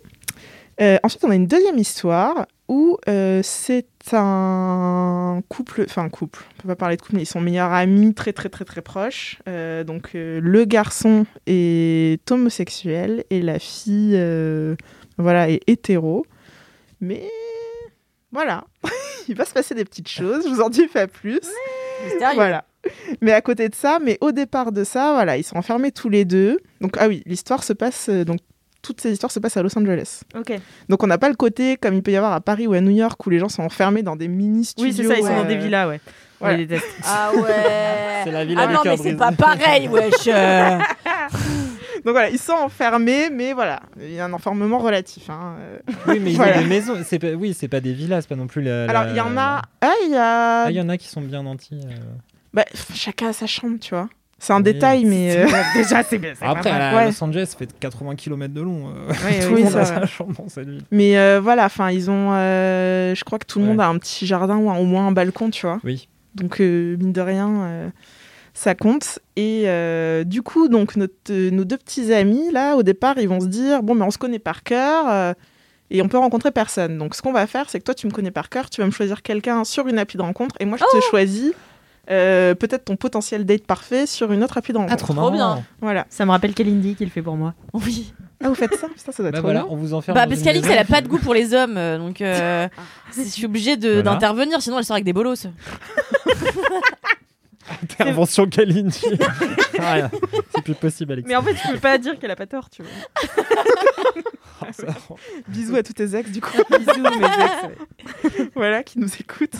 Euh, ensuite, on a une deuxième histoire où euh, c'est un couple, enfin couple, on peut pas parler de couple, mais ils sont meilleurs amis, très très très très proches. Euh, donc euh, le garçon est homosexuel et la fille, voilà, est hétéro. Mais voilà, il va se passer des petites choses, je vous en dis pas plus. Mystérieux. Voilà. Mais à côté de ça, mais au départ de ça, voilà, ils sont enfermés tous les deux. Donc ah oui, l'histoire se passe euh, donc toutes ces histoires se passent à Los Angeles. Ok. Donc on n'a pas le côté comme il peut y avoir à Paris ou à New York où les gens sont enfermés dans des mini studios. Oui, c'est ça, ils sont dans des villas, ouais. Déteste. Ah ouais. C'est la villa Ah non, mais c'est pas pareil, wesh. Donc voilà, ils sont enfermés, mais voilà, il y a un enfermement relatif. hein, euh. Oui, mais ils Voilà. ont des maisons. C'est pas... Oui, c'est pas des villas, c'est pas non plus la. Alors il y en a, ah il y a, Ah, il y en a qui sont bien nantis. euh. Bah, chacun a sa chambre, tu vois. C'est un détail, mais euh, Déjà, c'est bien. Après, à Ouais. Los Angeles, ça fait 80 km de long. euh. Oui, Tout oui, le monde a sa chambre dans cette ville. mais euh, voilà, enfin ils ont, je crois que tout le Ouais. monde a un petit jardin ou au moins un balcon, tu vois. Oui. Donc, mine de rien, ça compte. Et euh, du coup, donc, notre- euh, nos deux petits amis, là, au départ, ils vont se dire Bon, mais on se connaît par cœur euh, et on peut rencontrer personne. Donc, ce qu'on va faire, c'est que toi, tu me connais par cœur, tu vas me choisir quelqu'un sur une appli de rencontre et moi, je te choisis euh, peut-être ton potentiel date parfait sur une autre appli de rencontre. Ah, trop bien. Voilà. Ça me rappelle Kalindi qui le fait pour moi. Oui. Ah, vous faites ça? Putain, ça doit être Bah trop voilà, bien. on vous enferme. Bah, parce qu'Alix, elle a pas de goût pour les hommes, donc euh, je suis obligée de- Voilà. d'intervenir, sinon elle sort avec des bolos. Intervention Kalindi. Ah, c'est plus possible, Alex. Mais en fait, je peux pas dire qu'elle a pas tort, tu vois. Ah, ça- Bisous à tous tes ex, du coup. Bisous, mes ex. ouais. voilà, qui nous écoutent.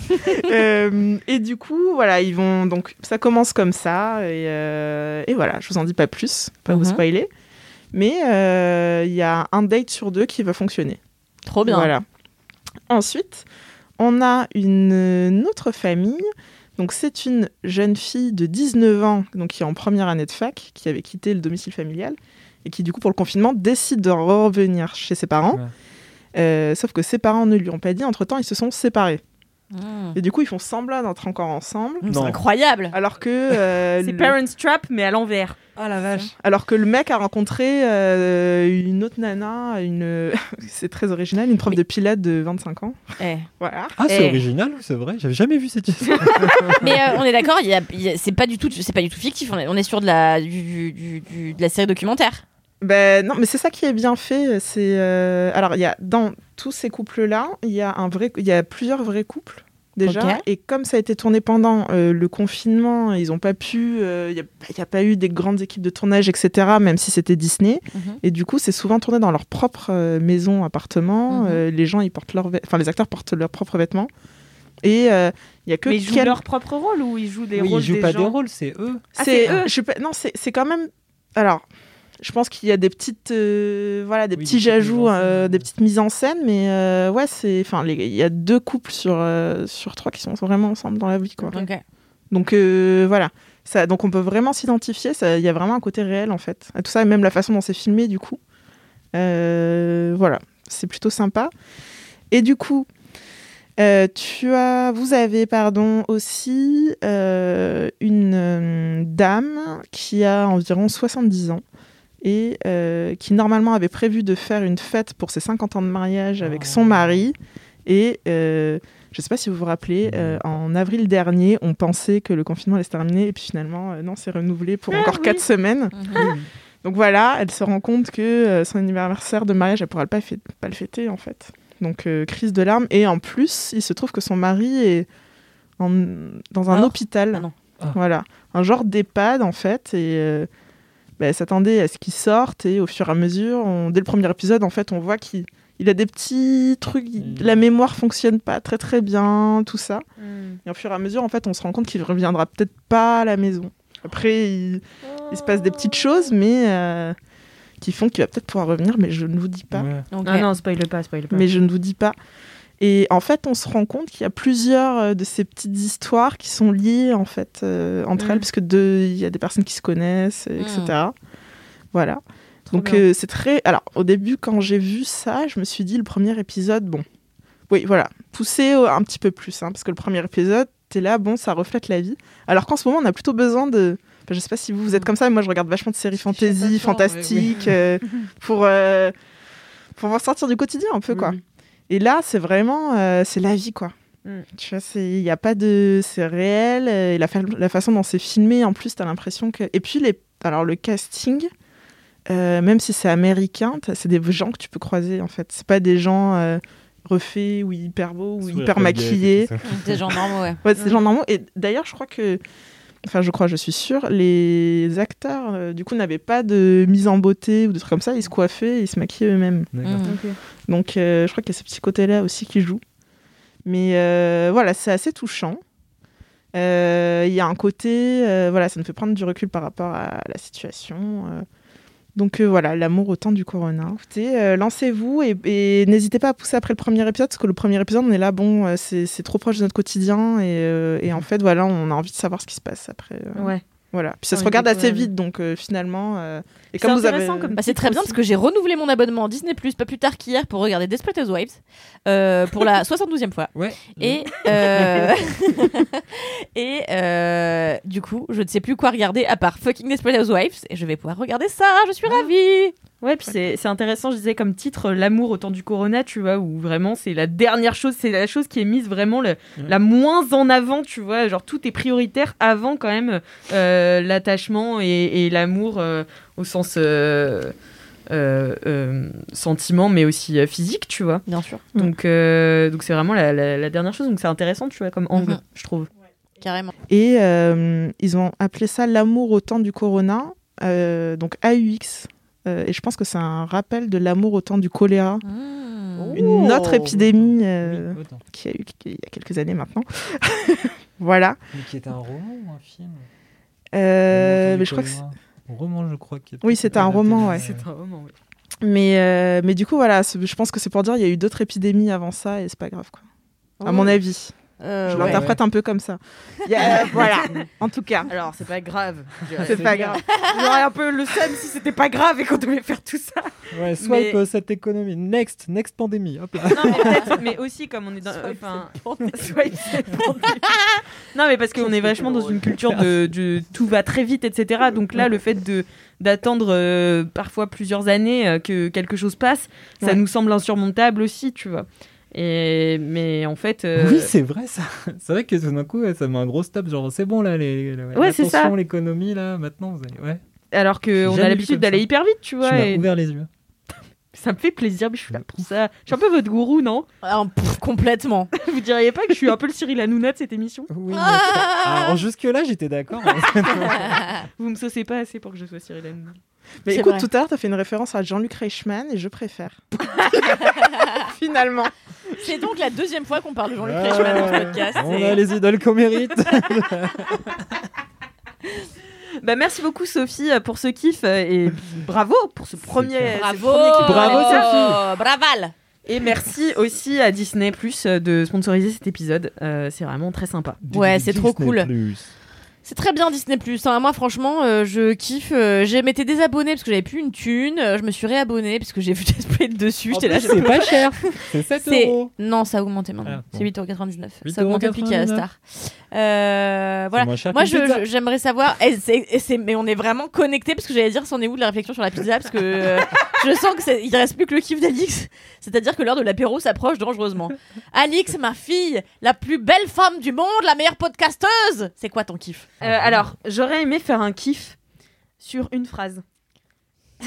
Euh, et du coup, voilà, ils vont donc ça commence comme ça et, euh, et voilà, je vous en dis pas plus, pas vous Mhm. spoiler, mais euh, il y a un date sur deux qui va fonctionner. Trop bien. Voilà. Ensuite, on a une autre famille. Donc c'est une jeune fille de 19 ans, donc qui est en première année de fac, qui avait quitté le domicile familial et qui du coup pour le confinement décide de revenir chez ses parents. Ouais. Euh, sauf que ses parents ne lui ont pas dit. Entre temps, ils se sont séparés. Mmh. Et du coup, ils font semblant d'être encore ensemble. Mmh, C'est incroyable. Alors que, euh, C'est le... Parents Trap, mais à l'envers. Ah la vache. alors que le mec a rencontré euh, une autre nana, une... c'est très original, une prof de pilates de 25 ans. Eh. Voilà. Ah, c'est Eh. original, c'est vrai. J'avais jamais vu cette histoire. Mais euh, on est d'accord, c'est pas du tout, c'est pas du tout fictif. On est, on est sur de la, du, du- du- du- de la série documentaire. Ben non, mais c'est ça qui est bien fait. C'est euh, alors il y a dans tous ces couples-là, il y a un vrai, il y a plusieurs vrais couples déjà. Et comme ça a été tourné pendant euh, le confinement, ils ont pas pu. euh, Il n'y a, il y a pas eu des grandes équipes de tournage, etc. Même si c'était Disney. Mhm. Et du coup, c'est souvent tourné dans leur propre euh, maison, appartement. Mhm. Euh, les gens, ils portent leurs, vêt- enfin les acteurs portent leurs propres vêtements. Et euh, il y a que Mais ils jouent quel- leur propre rôle ou ils jouent des oui, rôles ils jouent des pas gens des rôles, c'est eux. Ah, c'est c'est eux je non, c'est c'est quand même. Alors, je pense qu'il y a des petites, euh, voilà, des Oui, petits des petites mises ajouts, en scène. euh, des petites mises en scène, mais euh, ouais, c'est, enfin, il y a deux couples sur euh, sur trois qui sont vraiment ensemble dans la vie, quoi. Donc euh, voilà, ça, donc on peut vraiment s'identifier. ça- Il y a vraiment un côté réel en fait à tout ça, et même la façon dont c'est filmé, du coup. Euh, voilà, c'est plutôt sympa. Et du coup, euh, tu as, vous avez, pardon, aussi euh, une euh, dame qui a environ 70 ans et euh, qui normalement avait prévu de faire une fête pour ses 50 ans de mariage avec son Oh. mari. Et euh, je ne sais pas si vous vous rappelez, euh, en avril dernier, on pensait que le confinement allait se terminer et puis finalement, euh, non, c'est renouvelé pour Ah encore oui. 4 semaines. Mhm. Donc voilà, elle se rend compte que euh, son anniversaire de mariage, elle pourra pas, le fêter en fait. Donc euh, crise de larmes. Et en plus, il se trouve que son mari est en- dans un hôpital. Ah non. Ah. Voilà, un genre d'EHPAD en fait. Et euh, bah, s'attendait à ce qu'il sorte. Et au fur et à mesure, on- dès le premier épisode, en fait, on voit qu'il il a des petits trucs. il- Il- La mémoire fonctionne pas très très bien, tout ça. Hmm. Et au fur et à mesure, en fait, on se rend compte qu'il reviendra peut-être pas à la maison. Après, il, il se passe des petites choses, mais euh, qui font qu'il va peut-être pouvoir revenir, mais je ne vous dis pas. Ouais. Ok. Ah non, spoil pas, spoil pas. Mais je ne vous dis pas. Et en fait, on se rend compte qu'il y a plusieurs euh, de ces petites histoires qui sont liées en fait euh, entre Mm. elles, parce que il y a des personnes qui se connaissent, etc. Voilà. Donc euh, c'est très. Alors au début, quand j'ai vu ça, je me suis dit le premier épisode, bon, oui, voilà, poussé au- un petit peu plus, hein, parce que le premier épisode, t'es là, bon, ça reflète la vie. Alors qu'en ce moment, on a plutôt besoin de. Enfin, je sais pas si vous, vous êtes comme ça, mais moi je regarde vachement de séries fantasy, fantastiques, euh, pour euh, pour sortir du quotidien un peu, quoi. Et là, c'est vraiment, euh, c'est la vie, quoi. Mm. Tu vois, c'est- il n'y a pas de, c'est réel. euh, Et la, fa- la façon dont c'est filmé, en plus, t'as l'impression que. Et puis les, alors le casting, euh, même si c'est américain, c'est des gens que tu peux croiser, en fait. C'est pas des gens euh, refaits ou hyper beaux ou Sourire hyper maquillés. Des gens normaux, ouais. Ouais, c'est des gens normaux. Et d'ailleurs, je crois que. Enfin, je crois, je suis sûre, les acteurs, euh, du coup, n'avaient pas de mise en beauté ou des trucs comme ça. Ils se coiffaient, ils se maquillaient eux-mêmes. D'accord. Mm. Donc, euh, je crois qu'il y a ce petit côté-là aussi qui joue. Mais euh, voilà, c'est assez touchant. Euh, Il y a un côté, voilà, ça nous fait prendre du recul par rapport à la situation. Donc voilà, l'amour au temps du corona. Écoutez, lancez-vous et, et n'hésitez pas à pousser après le premier épisode, parce que le premier épisode, on est là, bon, c'est trop proche de notre quotidien, et, et en fait, voilà, on a envie de savoir ce qui se passe après. Ouais. Voilà. Puis ça On se regarde assez découvert. vite, donc euh, finalement. euh, et C'est comme vous avez. intéressant comme Bah, c'est très bien parce que j'ai renouvelé mon abonnement Disney Plus pas plus tard qu'hier pour regarder Desperate Housewives euh, pour la 72e fois. Ouais. Et, euh, et euh, du coup, je ne sais plus quoi regarder à part fucking Desperate Housewives et je vais pouvoir regarder ça. Je suis ravie. Ouais, puis c'est c'est intéressant, je disais comme titre, euh, l'amour au temps du corona, tu vois, où vraiment c'est la dernière chose, c'est la chose qui est mise vraiment le- la moins en avant, tu vois, genre tout est prioritaire avant quand même euh, l'attachement et, et l'amour euh, au sens euh, euh, euh, sentiment, mais aussi euh, physique, tu vois. Bien sûr. Donc euh, donc c'est vraiment la, la- la dernière chose, donc c'est intéressant, tu vois, comme angle, Mhm. je trouve. Carrément. Et euh, ils ont appelé ça l'amour au temps du corona, euh, donc AUX. Euh, et je pense que c'est un rappel de l'amour au temps du choléra, Mmh. une autre épidémie euh, Oui, qui a eu il y a quelques années maintenant. voilà. Mais qui était un roman ou un film? Euh, Roman mais je crois que c'est- Choléra. Un roman, je crois. Qui Oui, c'était un roman, ouais. C'est un moment, ouais. mais euh, mais du coup voilà, je pense que c'est pour dire il y a eu d'autres épidémies avant ça et c'est pas grave quoi. À mon avis, Euh, je ouais. l'interprète un peu comme ça. A- voilà. En tout cas, Alors, c'est pas grave. je dirais. c'est pas grave. J'aurais un peu le seum si c'était pas grave et qu'on devait faire tout ça. Ouais, swipe Mais- euh, cette économie. Next, next pandémie. Hop là. Non, mais peut-être, mais aussi comme on est dans. Swipe Enfin, swipe cette pandémie. non, mais parce qu'on est vachement dans une culture de, de tout va très vite, etc. Donc là, le fait de d'attendre euh, parfois plusieurs années euh, que quelque chose passe, ça Ouais. nous semble insurmontable aussi, tu vois. Et mais en fait, euh, Oui, c'est vrai ça. C'est vrai que tout d'un coup, ça met un gros stop. Genre, c'est bon là, les, les- Ouais, c'est ça. attention, l'économie là, maintenant, vous allez. Ouais. alors que J'ai on jamais a l'habitude d'aller hyper vite, tu Tu vois. m'as et ouvert les yeux. Ça me fait plaisir, mais je suis là pour ça. Je suis un peu votre gourou, non? Ah, pff, complètement. Vous diriez pas que je suis un peu le Cyril Hanouna de cette émission? Oui, mais- Ah Alors, jusque-là, j'étais d'accord. Vous me saucez pas assez pour que je sois Cyril Hanouna. Mais écoute, vrai. tout à l'heure, tu as fait une référence à Jean-Luc Reichmann et je préfère. Finalement. C'est donc la deuxième fois qu'on parle de Jean-Luc Ouais. Reichmann dans ce podcast. On et- a les idoles qu'on mérite. Bah, merci beaucoup Sophie pour ce kiff euh, et bravo pour ce premier, clair. ce Bravo premier kiff. Bravo, Sophie Braval Et merci aussi à Disney Plus de sponsoriser cet épisode. Euh, c'est vraiment très sympa. Ouais, c'est trop cool. Plus. C'est très bien Disney Plus. Moi, franchement, euh, je kiffe. Euh, j'ai m'étais désabonné parce que j'avais plus une thune. Euh, je me suis réabonné parce que j'ai vu Desperate dessus. J'étais là. plus, c'est pas cher. C'est 7 C'est- euros. Non, ça a augmenté maintenant. Ah, C'est bon. 8,99€. Ça a augmenté depuis qu'il y a 8,99. Star. Euh, voilà. Moi, j'aimerais savoir. et et mais on est vraiment connectés parce que j'allais dire, c'en est où de la réflexion sur la pizza Parce que euh, je sens que il reste plus que le kiff d'Alix. C'est-à-dire que l'heure de l'apéro s'approche dangereusement. Alix, ma fille, la plus belle femme du monde, la meilleure podcasteuse. C'est quoi ton kiff? Euh, alors, j'aurais aimé faire un kiff sur une phrase.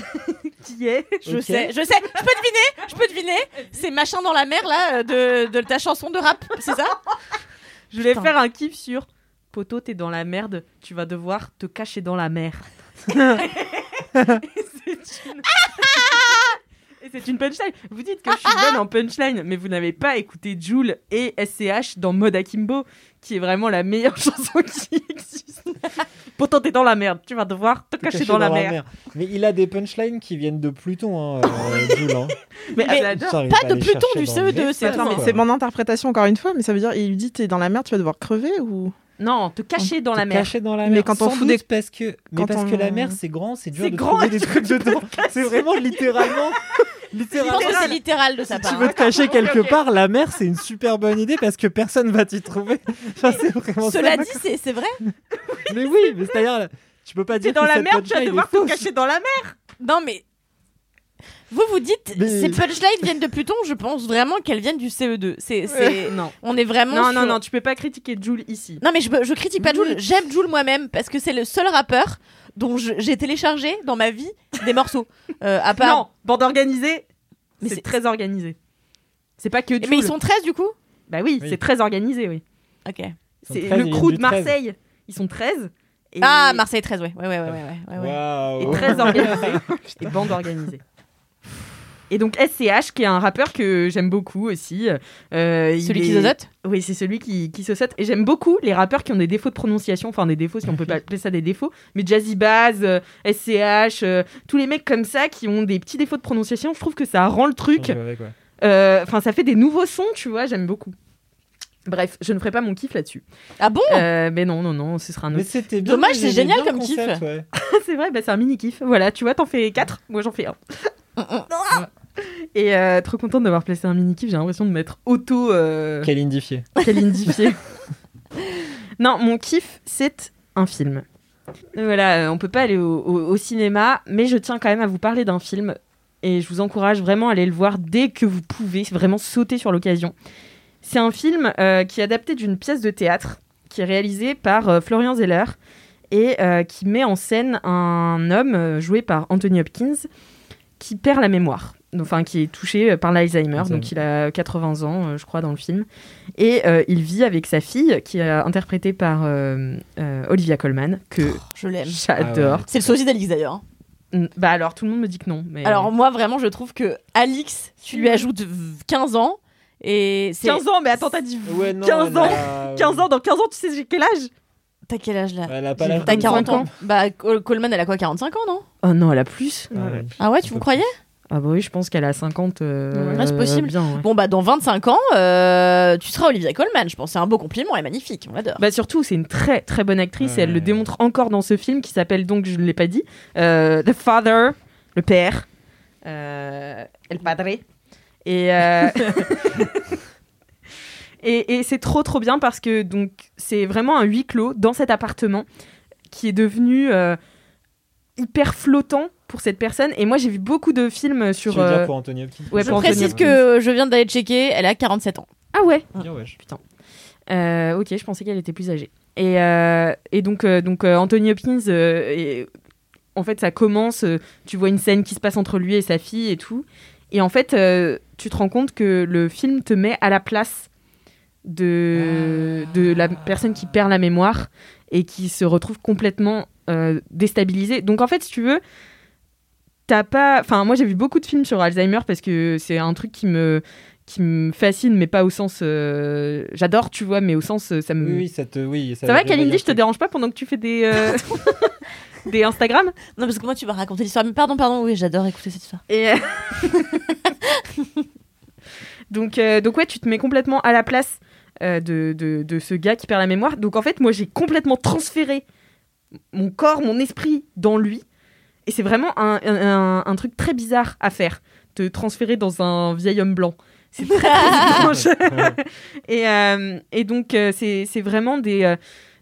Qui est Je sais, je sais, je peux deviner, je peux deviner. C'est machin dans la mer là de, de ta chanson de rap, c'est ça? Je voulais Putain. faire un kiff sur Poto, t'es dans la merde, tu vas devoir te cacher dans la mer. Et c'est une... Et c'est une punchline. Vous dites que je suis bonne en punchline, mais vous n'avez pas écouté Joule et SCH dans Mode Akimbo, qui est vraiment la meilleure chanson qui existe. Poto, t'es dans la merde, tu vas devoir te cacher dans, la mer. Mais il a des punchlines qui viennent de Pluton, hein, euh, Jules, hein. Mais, pas de Pluton, du dans CE2, le c'est mon interprétation encore une fois, mais ça veut dire, il lui dit t'es dans la merde, tu vas devoir crever ou? Non, te cacher dans Te la mer. cacher dans la Mais mer. quand on fout des- parce que, mais quand parce on- que la mer c'est grand, c'est dur C'est de grand, trouver des trucs dedans. C'est vraiment littéralement, Je pense que c'est littéral de sa Si part. tu veux te cacher quelque part, la mer c'est une super bonne idée parce que personne va t'y trouver. Enfin, vraiment Cela dit, c'est c'est vrai Mais oui, mais c'est-à-dire, tu peux pas dire dans que la merde, tu vas punchline devoir te cacher dans la mer. Non mais vous vous dites Mais- ces punchlines viennent de Pluton, je pense vraiment qu'elles viennent du CE2. C'est c'est Non. on est vraiment Non, non, sur- non, tu peux pas critiquer Joule ici. Non mais je, je critique pas Joule, j'aime Joule moi-même parce que c'est le seul rappeur dont j'ai téléchargé dans ma vie des morceaux. Euh, à part... Non, bande organisée, Mais c'est très organisé. C'est pas que Joule. Mais ils sont 13 du coup Bah oui, Oui. c'est très organisé, oui. Ok. C'est 13, le crew du de 13. Marseille. Ils sont 13. Et... Ah, Marseille 13, ouais. Ouais, ouais, ouais, ouais, ouais, ouais. Et très organisé. et bande organisée. Et donc SCH, qui est un rappeur que j'aime beaucoup aussi. euh, il Celui qui est- zozote Oui, c'est celui qui, qui se saute. Et j'aime beaucoup les rappeurs qui ont des défauts de prononciation, enfin des défauts si on peut pas appeler ça des défauts, mais Jazzy Baz, euh, SCH, euh, tous les mecs comme ça qui ont des petits défauts de prononciation, je trouve que ça rend le truc. Euh, Enfin, ça fait des nouveaux sons, tu vois, j'aime beaucoup. Bref, je ne ferai pas mon kiff là-dessus. Ah bon? Euh, mais non, non, non, ce sera un Mais autre. c'était bien. Dommage, mais c'est génial bien comme kiff. ouais. c'est vrai, bah, c'est un mini kiff. Voilà, tu vois, t'en fais 4, moi j'en fais un. Et euh, trop contente d'avoir placé un mini kiff, j'ai l'impression de m'être auto euh, Quel indifié. calindifié. non, mon kiff, c'est un film. Voilà, euh, on peut pas aller au, au- au cinéma, mais je tiens quand même à vous parler d'un film et je vous encourage vraiment à aller le voir dès que vous pouvez, vraiment sauter sur l'occasion. C'est un film euh, qui est adapté d'une pièce de théâtre qui est réalisée par euh, Florian Zeller et euh, qui met en scène un homme joué par Anthony Hopkins qui perd la mémoire, enfin qui est touché par l'Alzheimer, Alzheimer. donc il a 80 ans, euh, je crois, dans le film. Et euh, il vit avec sa fille, qui est interprétée par euh, euh, Olivia Colman, que Je l'aime. j'adore. C'est le sosie d'Alix d'ailleurs. hein. Bah alors, tout le monde me dit que non. Mais... Alors moi vraiment je trouve que Alix, tu lui ajoutes v- 15 ans et c'est 15 ans, mais attends, t'as dit Ouais, non, 15 elle ans a- 15 ans, dans 15 ans, tu sais j'ai quel âge? T'as quel âge là? Elle a pas l'âge T'as de 40 25 ans. Bah Col- Coleman elle a quoi 45 ans non? Oh non, elle a plus. Ah ouais. Ah ouais tu vous croyez Ah bah oui, je pense qu'elle a 50. euh, Ouais, c'est possible. Bien, ouais. Bon bah dans 25 ans euh, tu seras Olivia Colman je pense c'est un beau compliment elle est magnifique on l'adore. Bah surtout, c'est une très très bonne actrice et elle le démontre encore dans ce film qui s'appelle donc, je ne l'ai pas dit, euh, The Father, le père, euh, El Padre. Et, euh, et, et c'est trop trop bien parce que donc c'est vraiment un huis clos dans cet appartement qui est devenu euh, hyper flottant pour cette personne. Et moi j'ai vu beaucoup de films sur. veux dire euh, pour Anthony Hopkins ouais, je pour précise que je viens d'aller checker elle a 47 ans. Ah ouais Bien, wesh. Euh, ok, je pensais qu'elle était plus âgée. Et, euh, et donc, euh, donc euh, Anthony Hopkins, euh, et- en fait, ça commence, euh, tu vois une scène qui se passe entre lui et sa fille et tout. Et en fait, euh, tu te rends compte que le film te met à la place de, de la personne qui perd la mémoire et qui se retrouve complètement euh, déstabilisée. Donc en fait, si tu veux, t'as pas... Enfin, moi j'ai vu beaucoup de films sur Alzheimer parce que c'est un truc qui me qui me fascine, mais pas au sens. euh, J'adore, tu vois, mais au sens. euh, Ça, me... Oui, oui, ça te. Oui, ça va, réveille un Kalindi, je te dérange pas pendant que tu fais des. euh, des Instagram? Non parce que moi tu vas raconter l'histoire mais pardon pardon oui j'adore écouter cette histoire. Et. euh, donc, euh, donc, ouais, tu te mets complètement à la place euh, de, de, de ce gars qui perd la mémoire. Donc, en fait, moi, j'ai complètement transféré mon corps, mon esprit dans lui. Et c'est vraiment un, un, truc très bizarre à faire, te transférer dans un vieil homme blanc. C'est très, très étrange. et, euh, et donc, euh, c'est c'est vraiment des, euh,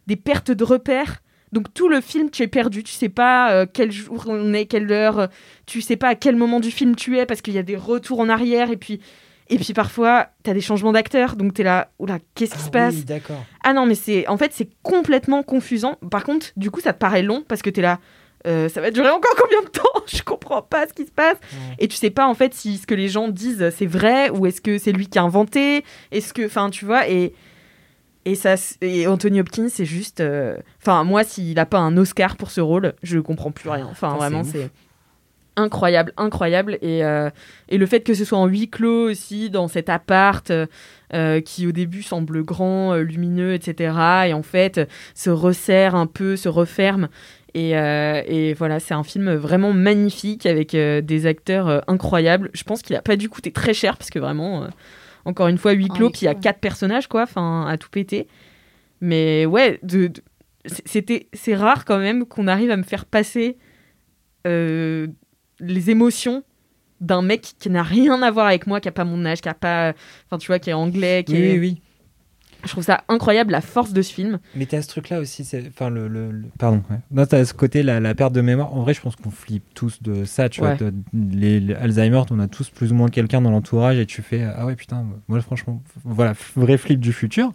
des pertes de repères. Donc, tout le film, tu es perdu. Tu sais pas euh, quel jour on est, quelle heure. tu sais pas à quel moment du film tu es parce qu'il y a des retours en arrière. Et puis, et puis parfois, tu as des changements d'acteurs. Donc, tu es là, oula, qu'est-ce qui se Ah passe? Oui, d'accord. ah non, mais c'est en fait c'est complètement confusant. Par contre, du coup, ça te paraît long parce que t'es là. Euh, ça va durer encore combien de temps? Je comprends pas ce qui se passe. Et tu sais pas en fait si ce que les gens disent c'est vrai ou est-ce que c'est lui qui a inventé? Est-ce que, enfin, tu vois, et et ça, et Anthony Hopkins, c'est juste, euh, enfin, moi, s'il a pas un Oscar pour ce rôle, je comprends plus rien. Enfin, vraiment, c'est incroyable, incroyable. Et, euh, et le fait que ce soit en huis clos aussi, dans cet appart euh, qui au début semble grand, lumineux, etc. Et en fait se resserre un peu, se referme. Et, euh, et voilà, c'est un film vraiment magnifique avec euh, des acteurs euh, incroyables. Je pense qu'il a pas dû coûter très cher parce que vraiment, euh, encore une fois, huis clos, huis puis il y a quatre personnages, quoi, enfin, à tout péter. Mais ouais, de, de- c'était, c'est rare quand même qu'on arrive à me faire passer euh, les émotions d'un mec qui n'a rien à voir avec moi, qui a pas mon âge, qui a pas, enfin tu vois, qui est anglais, qui Oui, est- oui, oui. Je trouve ça incroyable la force de ce film. Mais t'as ce truc-là aussi, c'est, enfin le, le- le- pardon. Ouais. Non, t'as ce côté la, la perte de mémoire. En vrai, je pense qu'on flippe tous de ça. Tu Ouais. vois, de- les, les Alzheimer, on a tous plus ou moins quelqu'un dans l'entourage et tu fais ah ouais putain, moi franchement, voilà, vrai flip du futur.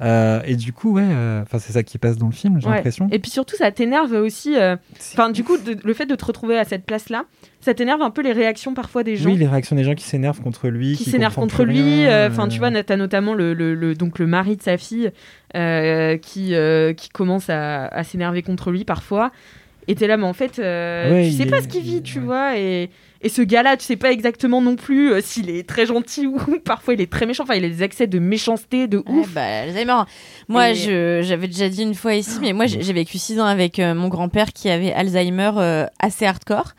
Euh, et du coup, ouais, euh, enfin c'est ça qui passe dans le film, j'ai Ouais. l'impression. Et puis surtout, ça t'énerve aussi. euh, Enfin, du coup, de- le fait de te retrouver à cette place-là, ça t'énerve un peu les réactions parfois des gens. Oui, les réactions des gens qui s'énervent contre lui, qui s'énerve comprend contre lui. Enfin, euh, tu vois, t'as notamment le, le, le- donc le mari de sa fille euh, qui, euh, qui commence à, à s'énerver contre lui parfois. Et t'es là, mais en fait, euh, Ouais, tu sais pas est- ce qu'il vit, tu ouais. vois. Et, et ce gars-là, tu sais pas exactement non plus euh, s'il est très gentil ou parfois il est très méchant. Enfin, il a des accès de méchanceté, de Ouais, ouf. bah, Alzheimer. Moi, Et- j'avais déjà dit une fois ici, mais moi, j'ai j'ai vécu six ans avec euh, mon grand-père qui avait Alzheimer euh, assez hardcore.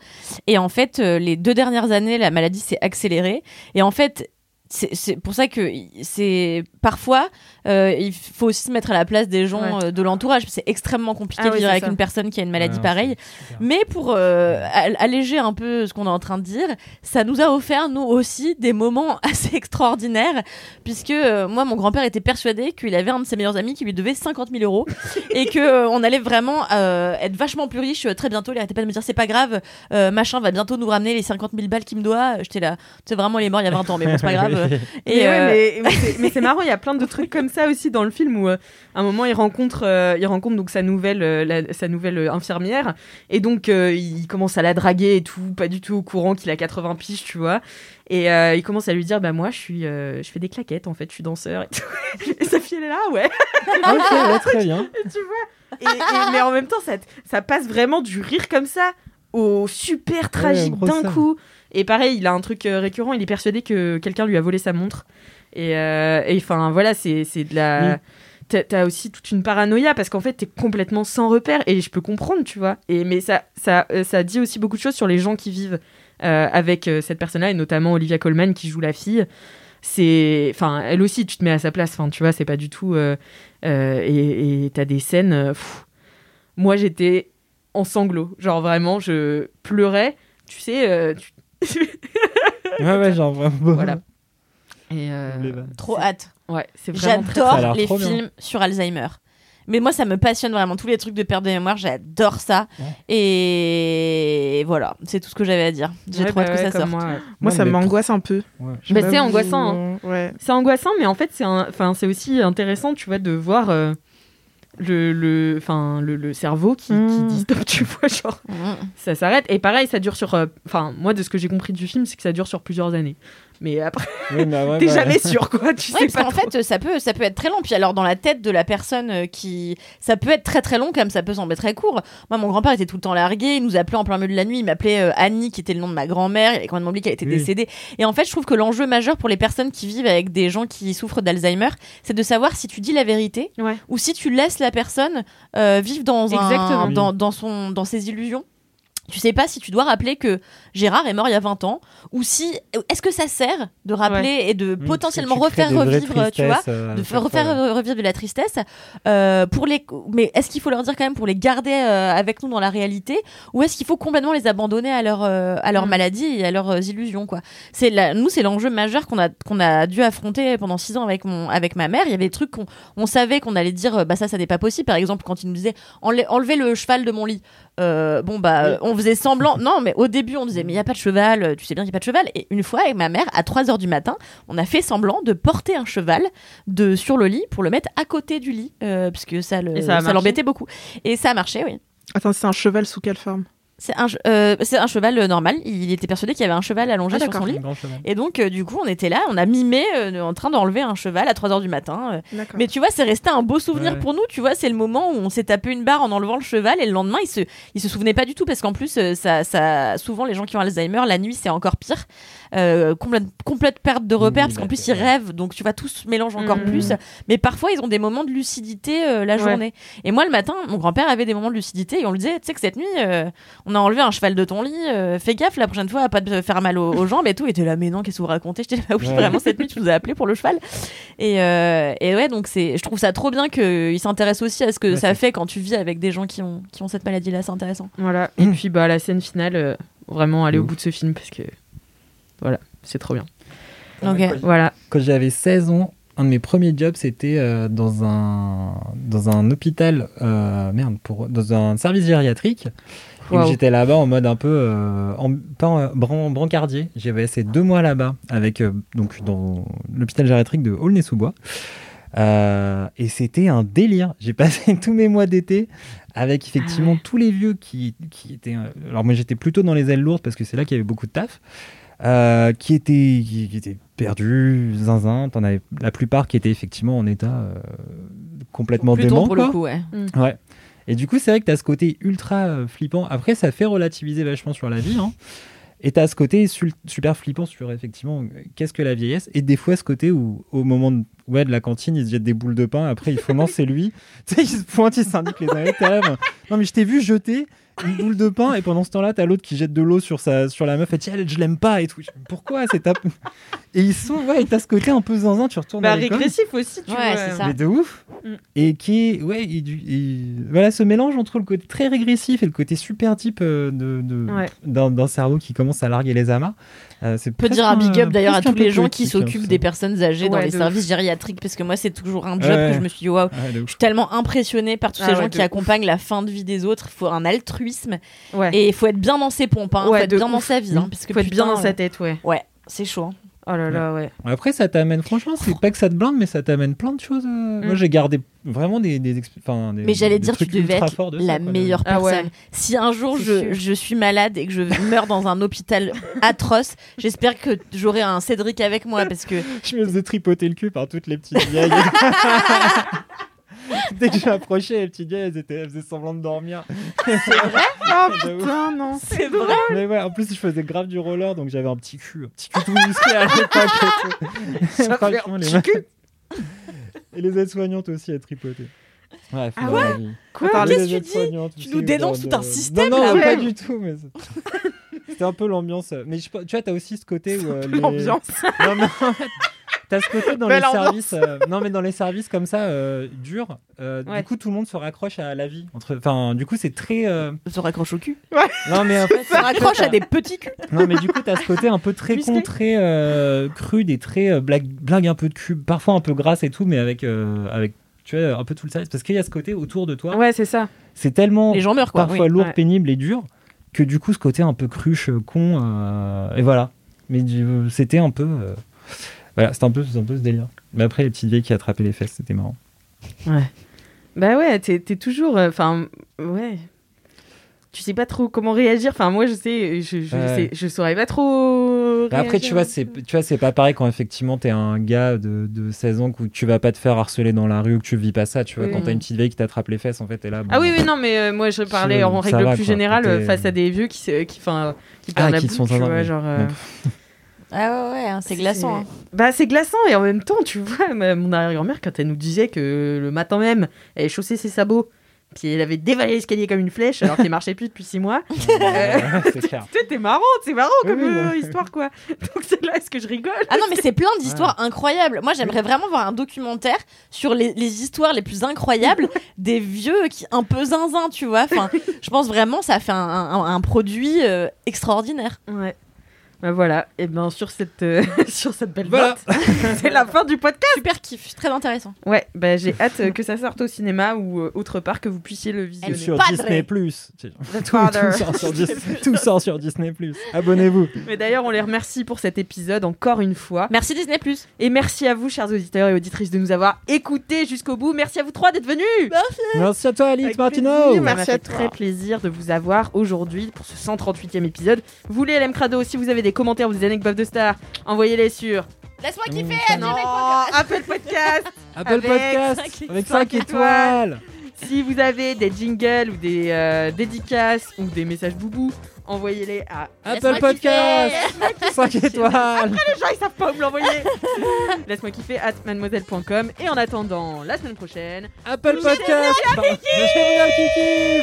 Et en fait, euh, les deux dernières années, la maladie s'est accélérée. Et en fait, c'est pour ça que c'est parfois euh, il faut aussi se mettre à la place des gens Ouais. euh, de l'entourage. C'est extrêmement compliqué Ah de oui, vivre avec ça. une personne qui a une maladie Ouais, pareille. Mais pour euh, all- alléger un peu ce qu'on est en train de dire, ça nous a offert, nous aussi, des moments assez extraordinaires, puisque euh, moi, mon grand-père était persuadé qu'il avait un de ses meilleurs amis qui lui devait 50 000 euros, et que euh, on allait vraiment euh, être vachement plus riche très bientôt. Il arrêtait pas de me dire, c'est pas grave, euh, machin va bientôt nous ramener les 50 000 balles qu'il me doit. J'étais là, c'est vraiment, il est mort il y a 20 ans, mais bon, c'est pas grave. Mais ouais, euh, mais c'est marrant, il y a plein de trucs comme ça aussi dans le film où euh, à un moment il rencontre, euh, il rencontre donc sa nouvelle, euh, la- sa nouvelle infirmière et donc il commence à la draguer et tout, pas du tout au courant qu'il a 80 piges, tu vois. Et euh, il commence à lui dire bah moi je suis, euh, je fais des claquettes en fait, je suis danseur et tout. Et sa fille elle est là ouais. Ok, ouais, très bien. tu vois. Et, et- mais en même temps ça, ça passe vraiment du rire comme ça au super tragique d'un coup. Et pareil, il a un truc euh, récurrent, il est persuadé que quelqu'un lui a volé sa montre. Et euh, et enfin voilà, c'est de la. Oui. T'as aussi toute une paranoïa parce qu'en fait t'es complètement sans repère et je peux comprendre, tu vois. Et mais ça ça euh, ça dit aussi beaucoup de choses sur les gens qui vivent euh, avec cette personne-là et notamment Olivia Colman qui joue la fille. C'est enfin elle aussi tu te mets à sa place. Enfin tu vois c'est pas du tout. euh, et t'as des scènes. pff. moi j'étais en sanglots, genre vraiment je pleurais. Tu sais. euh, tu- Ouais, ouais, genre vraiment. Voilà. Et euh, trop hâte. ouais, c'est J'adore les bien. films sur Alzheimer. Mais moi, ça me passionne vraiment. Tous les trucs de perte de mémoire, j'adore ça. Ouais. Et voilà, c'est tout ce que j'avais à dire. J'ai Ouais, trop hâte bah que ouais, ça sorte. moi, ouais. Moi, Non, ça m'angoisse un peu. Bah, c'est angoissant, Ouais. C'est angoissant, mais en fait, c'est un... enfin, c'est aussi intéressant, tu vois, de voir euh, le, le, le, le cerveau qui, qui Mm. dit stop, tu vois, genre, Mhm. ça s'arrête. Et pareil, ça dure sur. euh, Enfin, moi, de ce que j'ai compris du film, c'est que ça dure sur plusieurs années. Mais après, Oui, mais ouais, t'es bah, jamais sûr, quoi. Tu Ouais, sais parce pas. qu'en trop. fait, ça peut, ça peut être très long. Puis alors, dans la tête de la personne euh, qui. Ça peut être très très long, comme ça peut sembler très court. Moi, mon grand-père était tout le temps largué. Il nous appelait en plein milieu de la nuit. Il m'appelait euh, Annie, qui était le nom de ma grand-mère. Il avait complètement oublié qu'elle était Oui. décédée. Et en fait, je trouve que l'enjeu majeur pour les personnes qui vivent avec des gens qui souffrent d'Alzheimer, c'est de savoir si tu dis la vérité Ouais. ou si tu laisses la personne euh, vivre dans, un- Exactement. dans, dans, son, dans ses illusions. Tu sais pas si tu dois rappeler que Gérard est mort il y a 20 ans ou si est-ce que ça sert de rappeler et de oui, potentiellement refaire revivre tu vois euh, de refaire revivre de la tristesse euh, pour les mais est-ce qu'il faut leur dire quand même pour les garder euh, avec nous dans la réalité ou est-ce qu'il faut complètement les abandonner à leur à leur Mm. maladie et à leurs illusions quoi? C'est nous c'est l'enjeu majeur qu'on a qu'on a dû affronter pendant six ans avec mon avec ma mère. Il y avait des trucs qu'on on savait qu'on allait dire bah ça ça n'est pas possible. Par exemple quand il nous disait enle- enlevez le cheval de mon lit. Bon bah on faisait semblant. Non mais au début on disait mais il y a pas de cheval euh, tu sais bien qu'il y a pas de cheval. Et une fois avec ma mère à 3 heures du matin on a fait semblant de porter un cheval de sur le lit pour le mettre à côté du lit euh, puisque ça le Et ça l'embêtait beaucoup. Et ça a marché oui. Attends, c'est un cheval sous quelle forme? C'est un, euh, c'est un cheval euh, normal. Il était persuadé qu'il y avait un cheval allongé Ah, sur son lit. Et donc, euh, du coup, on était là, on a mimé euh, en train d'enlever un cheval à 3h du matin. euh. Mais tu vois, c'est resté un beau souvenir Ouais. pour nous. Tu vois, c'est le moment où on s'est tapé une barre en enlevant le cheval et le lendemain, il se, il se souvenait pas du tout parce qu'en plus, euh, ça, ça, souvent, les gens qui ont Alzheimer, la nuit, c'est encore pire. Euh, complète, complète perte de repères parce qu'en plus, ils rêvent. Donc, tu vois, tout se mélange encore Mhm. plus. Mais parfois, ils ont des moments de lucidité euh, la Ouais. journée. Et moi, le matin, mon grand-père avait des moments de lucidité et on lui disait, tu sais que cette nuit, euh, on a enlevé un cheval de ton lit, euh, fais gaffe la prochaine fois à pas te faire mal aux, aux jambes et tout. Et était là, mais non, qu'est-ce que vous racontez? J'étais là, bah oui, Ouais. vraiment, cette nuit, tu nous as appelé pour le cheval. Et, euh, et ouais, donc c'est, je trouve ça trop bien qu'il s'intéresse aussi à ce que Ouais, ça fait quand tu vis avec des gens qui ont, qui ont cette maladie-là, c'est intéressant. Voilà. Et puis, bah, la scène finale, euh, vraiment aller au bout de ce film parce que. Voilà, c'est trop bien. Ok. Voilà. Quand j'avais 16 ans, un de mes premiers jobs, c'était euh, dans, un, dans un hôpital, euh, merde, pour, dans un service gériatrique. Et Waouh. J'étais là-bas en mode un peu, euh, en, pas bran- brancardier. J'avais passé deux mois là-bas, avec, euh, donc, dans l'hôpital gériatrique de Aulnay-sous-Bois. Euh, et c'était un délire. J'ai passé tous mes mois d'été avec effectivement tous les vieux qui, qui étaient. euh, alors moi j'étais plutôt dans les ailes lourdes parce que c'est là qu'il y avait beaucoup de taf. Euh, qui étaient qui, qui étaient perdus, zinzin. T'en avais la plupart qui étaient effectivement en état euh, complètement Plutôt dément. pour quoi. le coup, ouais. Ouais. Et du coup, c'est vrai que tu as ce côté ultra euh, flippant. Après, ça fait relativiser vachement sur la vie. Hein. Et tu as ce côté super flippant sur effectivement qu'est-ce que la vieillesse? Et des fois, ce côté où, au moment de, ouais, de la cantine, ils se jettent des boules de pain. Après, ils font non, c'est lui. Tu sais, ils se pointent, ils s'indiquent les autres. Non, mais je t'ai vu jeter une boule de pain. Et pendant ce temps-là, tu as l'autre qui jette de l'eau sur, sa, sur la meuf. Et dit, elle, je l'aime pas. Et tout. Pourquoi c'est ta... Et ils sont, ouais, et t'as ce côté un peu zinzin. Tu retournes Bah, à régressif aussi, tu Ouais, vois. c'est ça. Mais de ouf. Mm. Et qui est, ouais, et du- et voilà, ce mélange entre le côté très régressif et le côté super type euh, de, de- Ouais. d'un, d'un cerveau qui commence à larguer les amas. Euh, c'est On peut dire un big up d'ailleurs à tous les gens qui hein, s'occupent des personnes âgées dans les services gériatriques parce que moi c'est toujours un job Ouais. que je me suis dit waouh Ouais, ouf. Je suis tellement impressionnée par tous Ah ces ouais, gens qui ouf. accompagnent la fin de vie des autres. Il faut un altruisme Ouais. et il faut être bien dans ses pompes. Hein. Ouais, faut être bien dans ouf. sa vie. Hein, parce que faut être bien dans sa tête, ouais. Ouais, c'est chaud. hein. Oh là là, ouais. Après, ça t'amène, franchement, c'est pas que ça te blinde, mais ça t'amène plein de choses. euh. Moi, Mm. j'ai gardé vraiment des, des, exp- enfin, des- Mais j'allais dire, tu devais être de la ça, quoi, de- meilleure Ah ouais. personne. Si un jour je, je suis malade et que je meurs dans un hôpital atroce, j'espère que j'aurai un Cédric avec moi parce que Je me faisais tripoter le cul par toutes les petites vieilles. Dès que j'approchais, les petites vieilles, elles, étaient, elles faisaient semblant de dormir. Oh De ouf. putain, non. c'est vrai. Mais ouais, en plus, je faisais grave du roller, donc j'avais un petit cul, un petit cul tout musclé à l'époque. et tout. Franchement, les meufs- Et les aides-soignantes aussi, elles tripotaient. Ouais, faut Ah ouais. Quoi Qu'est-ce que tu dis aides-soignantes Tu nous ou dénonces tout un système, Non, non, là, pas du tout. Mais c'est- c'était un peu l'ambiance. Mais je, tu vois, t'as aussi ce côté où. euh, les- L'ambiance. Non, mais en fait, t'as ce côté dans Belle les ambiance. services. euh, non, mais dans les services comme ça, euh, durs, euh, Ouais. du coup, tout le monde se raccroche à la vie. Entre, enfin, du coup, c'est très. euh, se raccroche au cul. Non, mais en fait, se raccroche à des petits culs. non, mais du coup, t'as ce côté un peu très con, très euh, cru, des très euh, blague, blague un peu de cul, parfois un peu grasse et tout, mais avec, euh, avec tu vois, un peu tout le service. Parce qu'il y a ce côté autour de toi, Ouais, c'est ça. c'est tellement Les gens meurent quoi. parfois oui. lourd, Ouais. pénible et dur, que du coup, ce côté un peu cruche, con, euh, et voilà. Mais c'était un peu. Euh, voilà, c'était un peu, un peu ce délire. Mais après, les petites vieilles qui attrapaient les fesses, c'était marrant. Bah ouais, t'es t'es toujours. Enfin, ouais. Tu sais pas trop comment réagir. Enfin, moi, je sais, je, je, Ouais. sais, je saurais pas trop. Mais après, tu vois, c'est, pas pareil quand effectivement t'es un gars de, de 16 ans où tu vas pas te faire harceler dans la rue ou que tu vis pas ça. Tu vois, Oui. quand t'as une petite vieille qui t'attrape les fesses, en fait, t'es là. bon, Ah oui, oui, non, mais euh, moi, je parlais en règle va, plus quoi, générale euh, face à des vieux qui, qui, enfin, qui Ah, perdent la qui boule, sont tu vois, ouais. genre. euh, Ouais. Ah ouais, ouais, hein, c'est glaçant. hein. Bah, c'est glaçant et en même temps, tu vois, mon arrière-grand-mère, quand elle nous disait que le matin même, elle chaussait ses sabots, puis elle avait dévalé l'escalier comme une flèche alors qu'elle marchait plus depuis six mois. Ouais, c'est clair. Tu sais, t'es marrant, c'est marrant comme oui, euh, bah. histoire, quoi. Donc, c'est là, est-ce que je rigole? Ah non, mais c'est plein d'histoires incroyables. Moi, j'aimerais vraiment voir un documentaire sur les, les histoires les plus incroyables des vieux qui un peu zinzin, tu vois. Enfin, je pense vraiment ça fait un, un- un produit euh, extraordinaire. Ouais. Bah voilà, et bien sur cette, euh, sur cette belle Voilà. note, c'est la fin du podcast. Super kiff, très intéressant. Ouais, bah j'ai hâte que ça sorte au cinéma ou euh, autre part que vous puissiez le visionner. sur. Disney Plus. Tout, sort sur Dis- tout sort sur Disney Plus. Abonnez-vous. Mais d'ailleurs, on les remercie pour cet épisode encore une fois. Merci Disney+. Et merci à vous, chers auditeurs et auditrices, de nous avoir écoutés jusqu'au bout. Merci à vous trois d'être venus. Merci à toi, Alix Avec Martino. plaisir, Ça m'a Merci fait à toi. très plaisir de vous avoir aujourd'hui pour ce 138e épisode. Vous voulez LM Crado, si vous avez des commentaires ou des anecdotes de stars, envoyez-les sur Laisse-moi Mmh, kiffer, à non, Apple Podcast. Apple Avec Podcast cinq- avec cinq 5 étoiles. Si vous avez des jingles ou des euh, dédicaces ou des messages boubou, envoyez-les à Apple Podcast 5 étoiles. les gens ils savent pas où me l'envoyer. Laisse-moi kiffer at mademoiselle.com et en attendant la semaine prochaine. Apple Podcast Pardon. Michel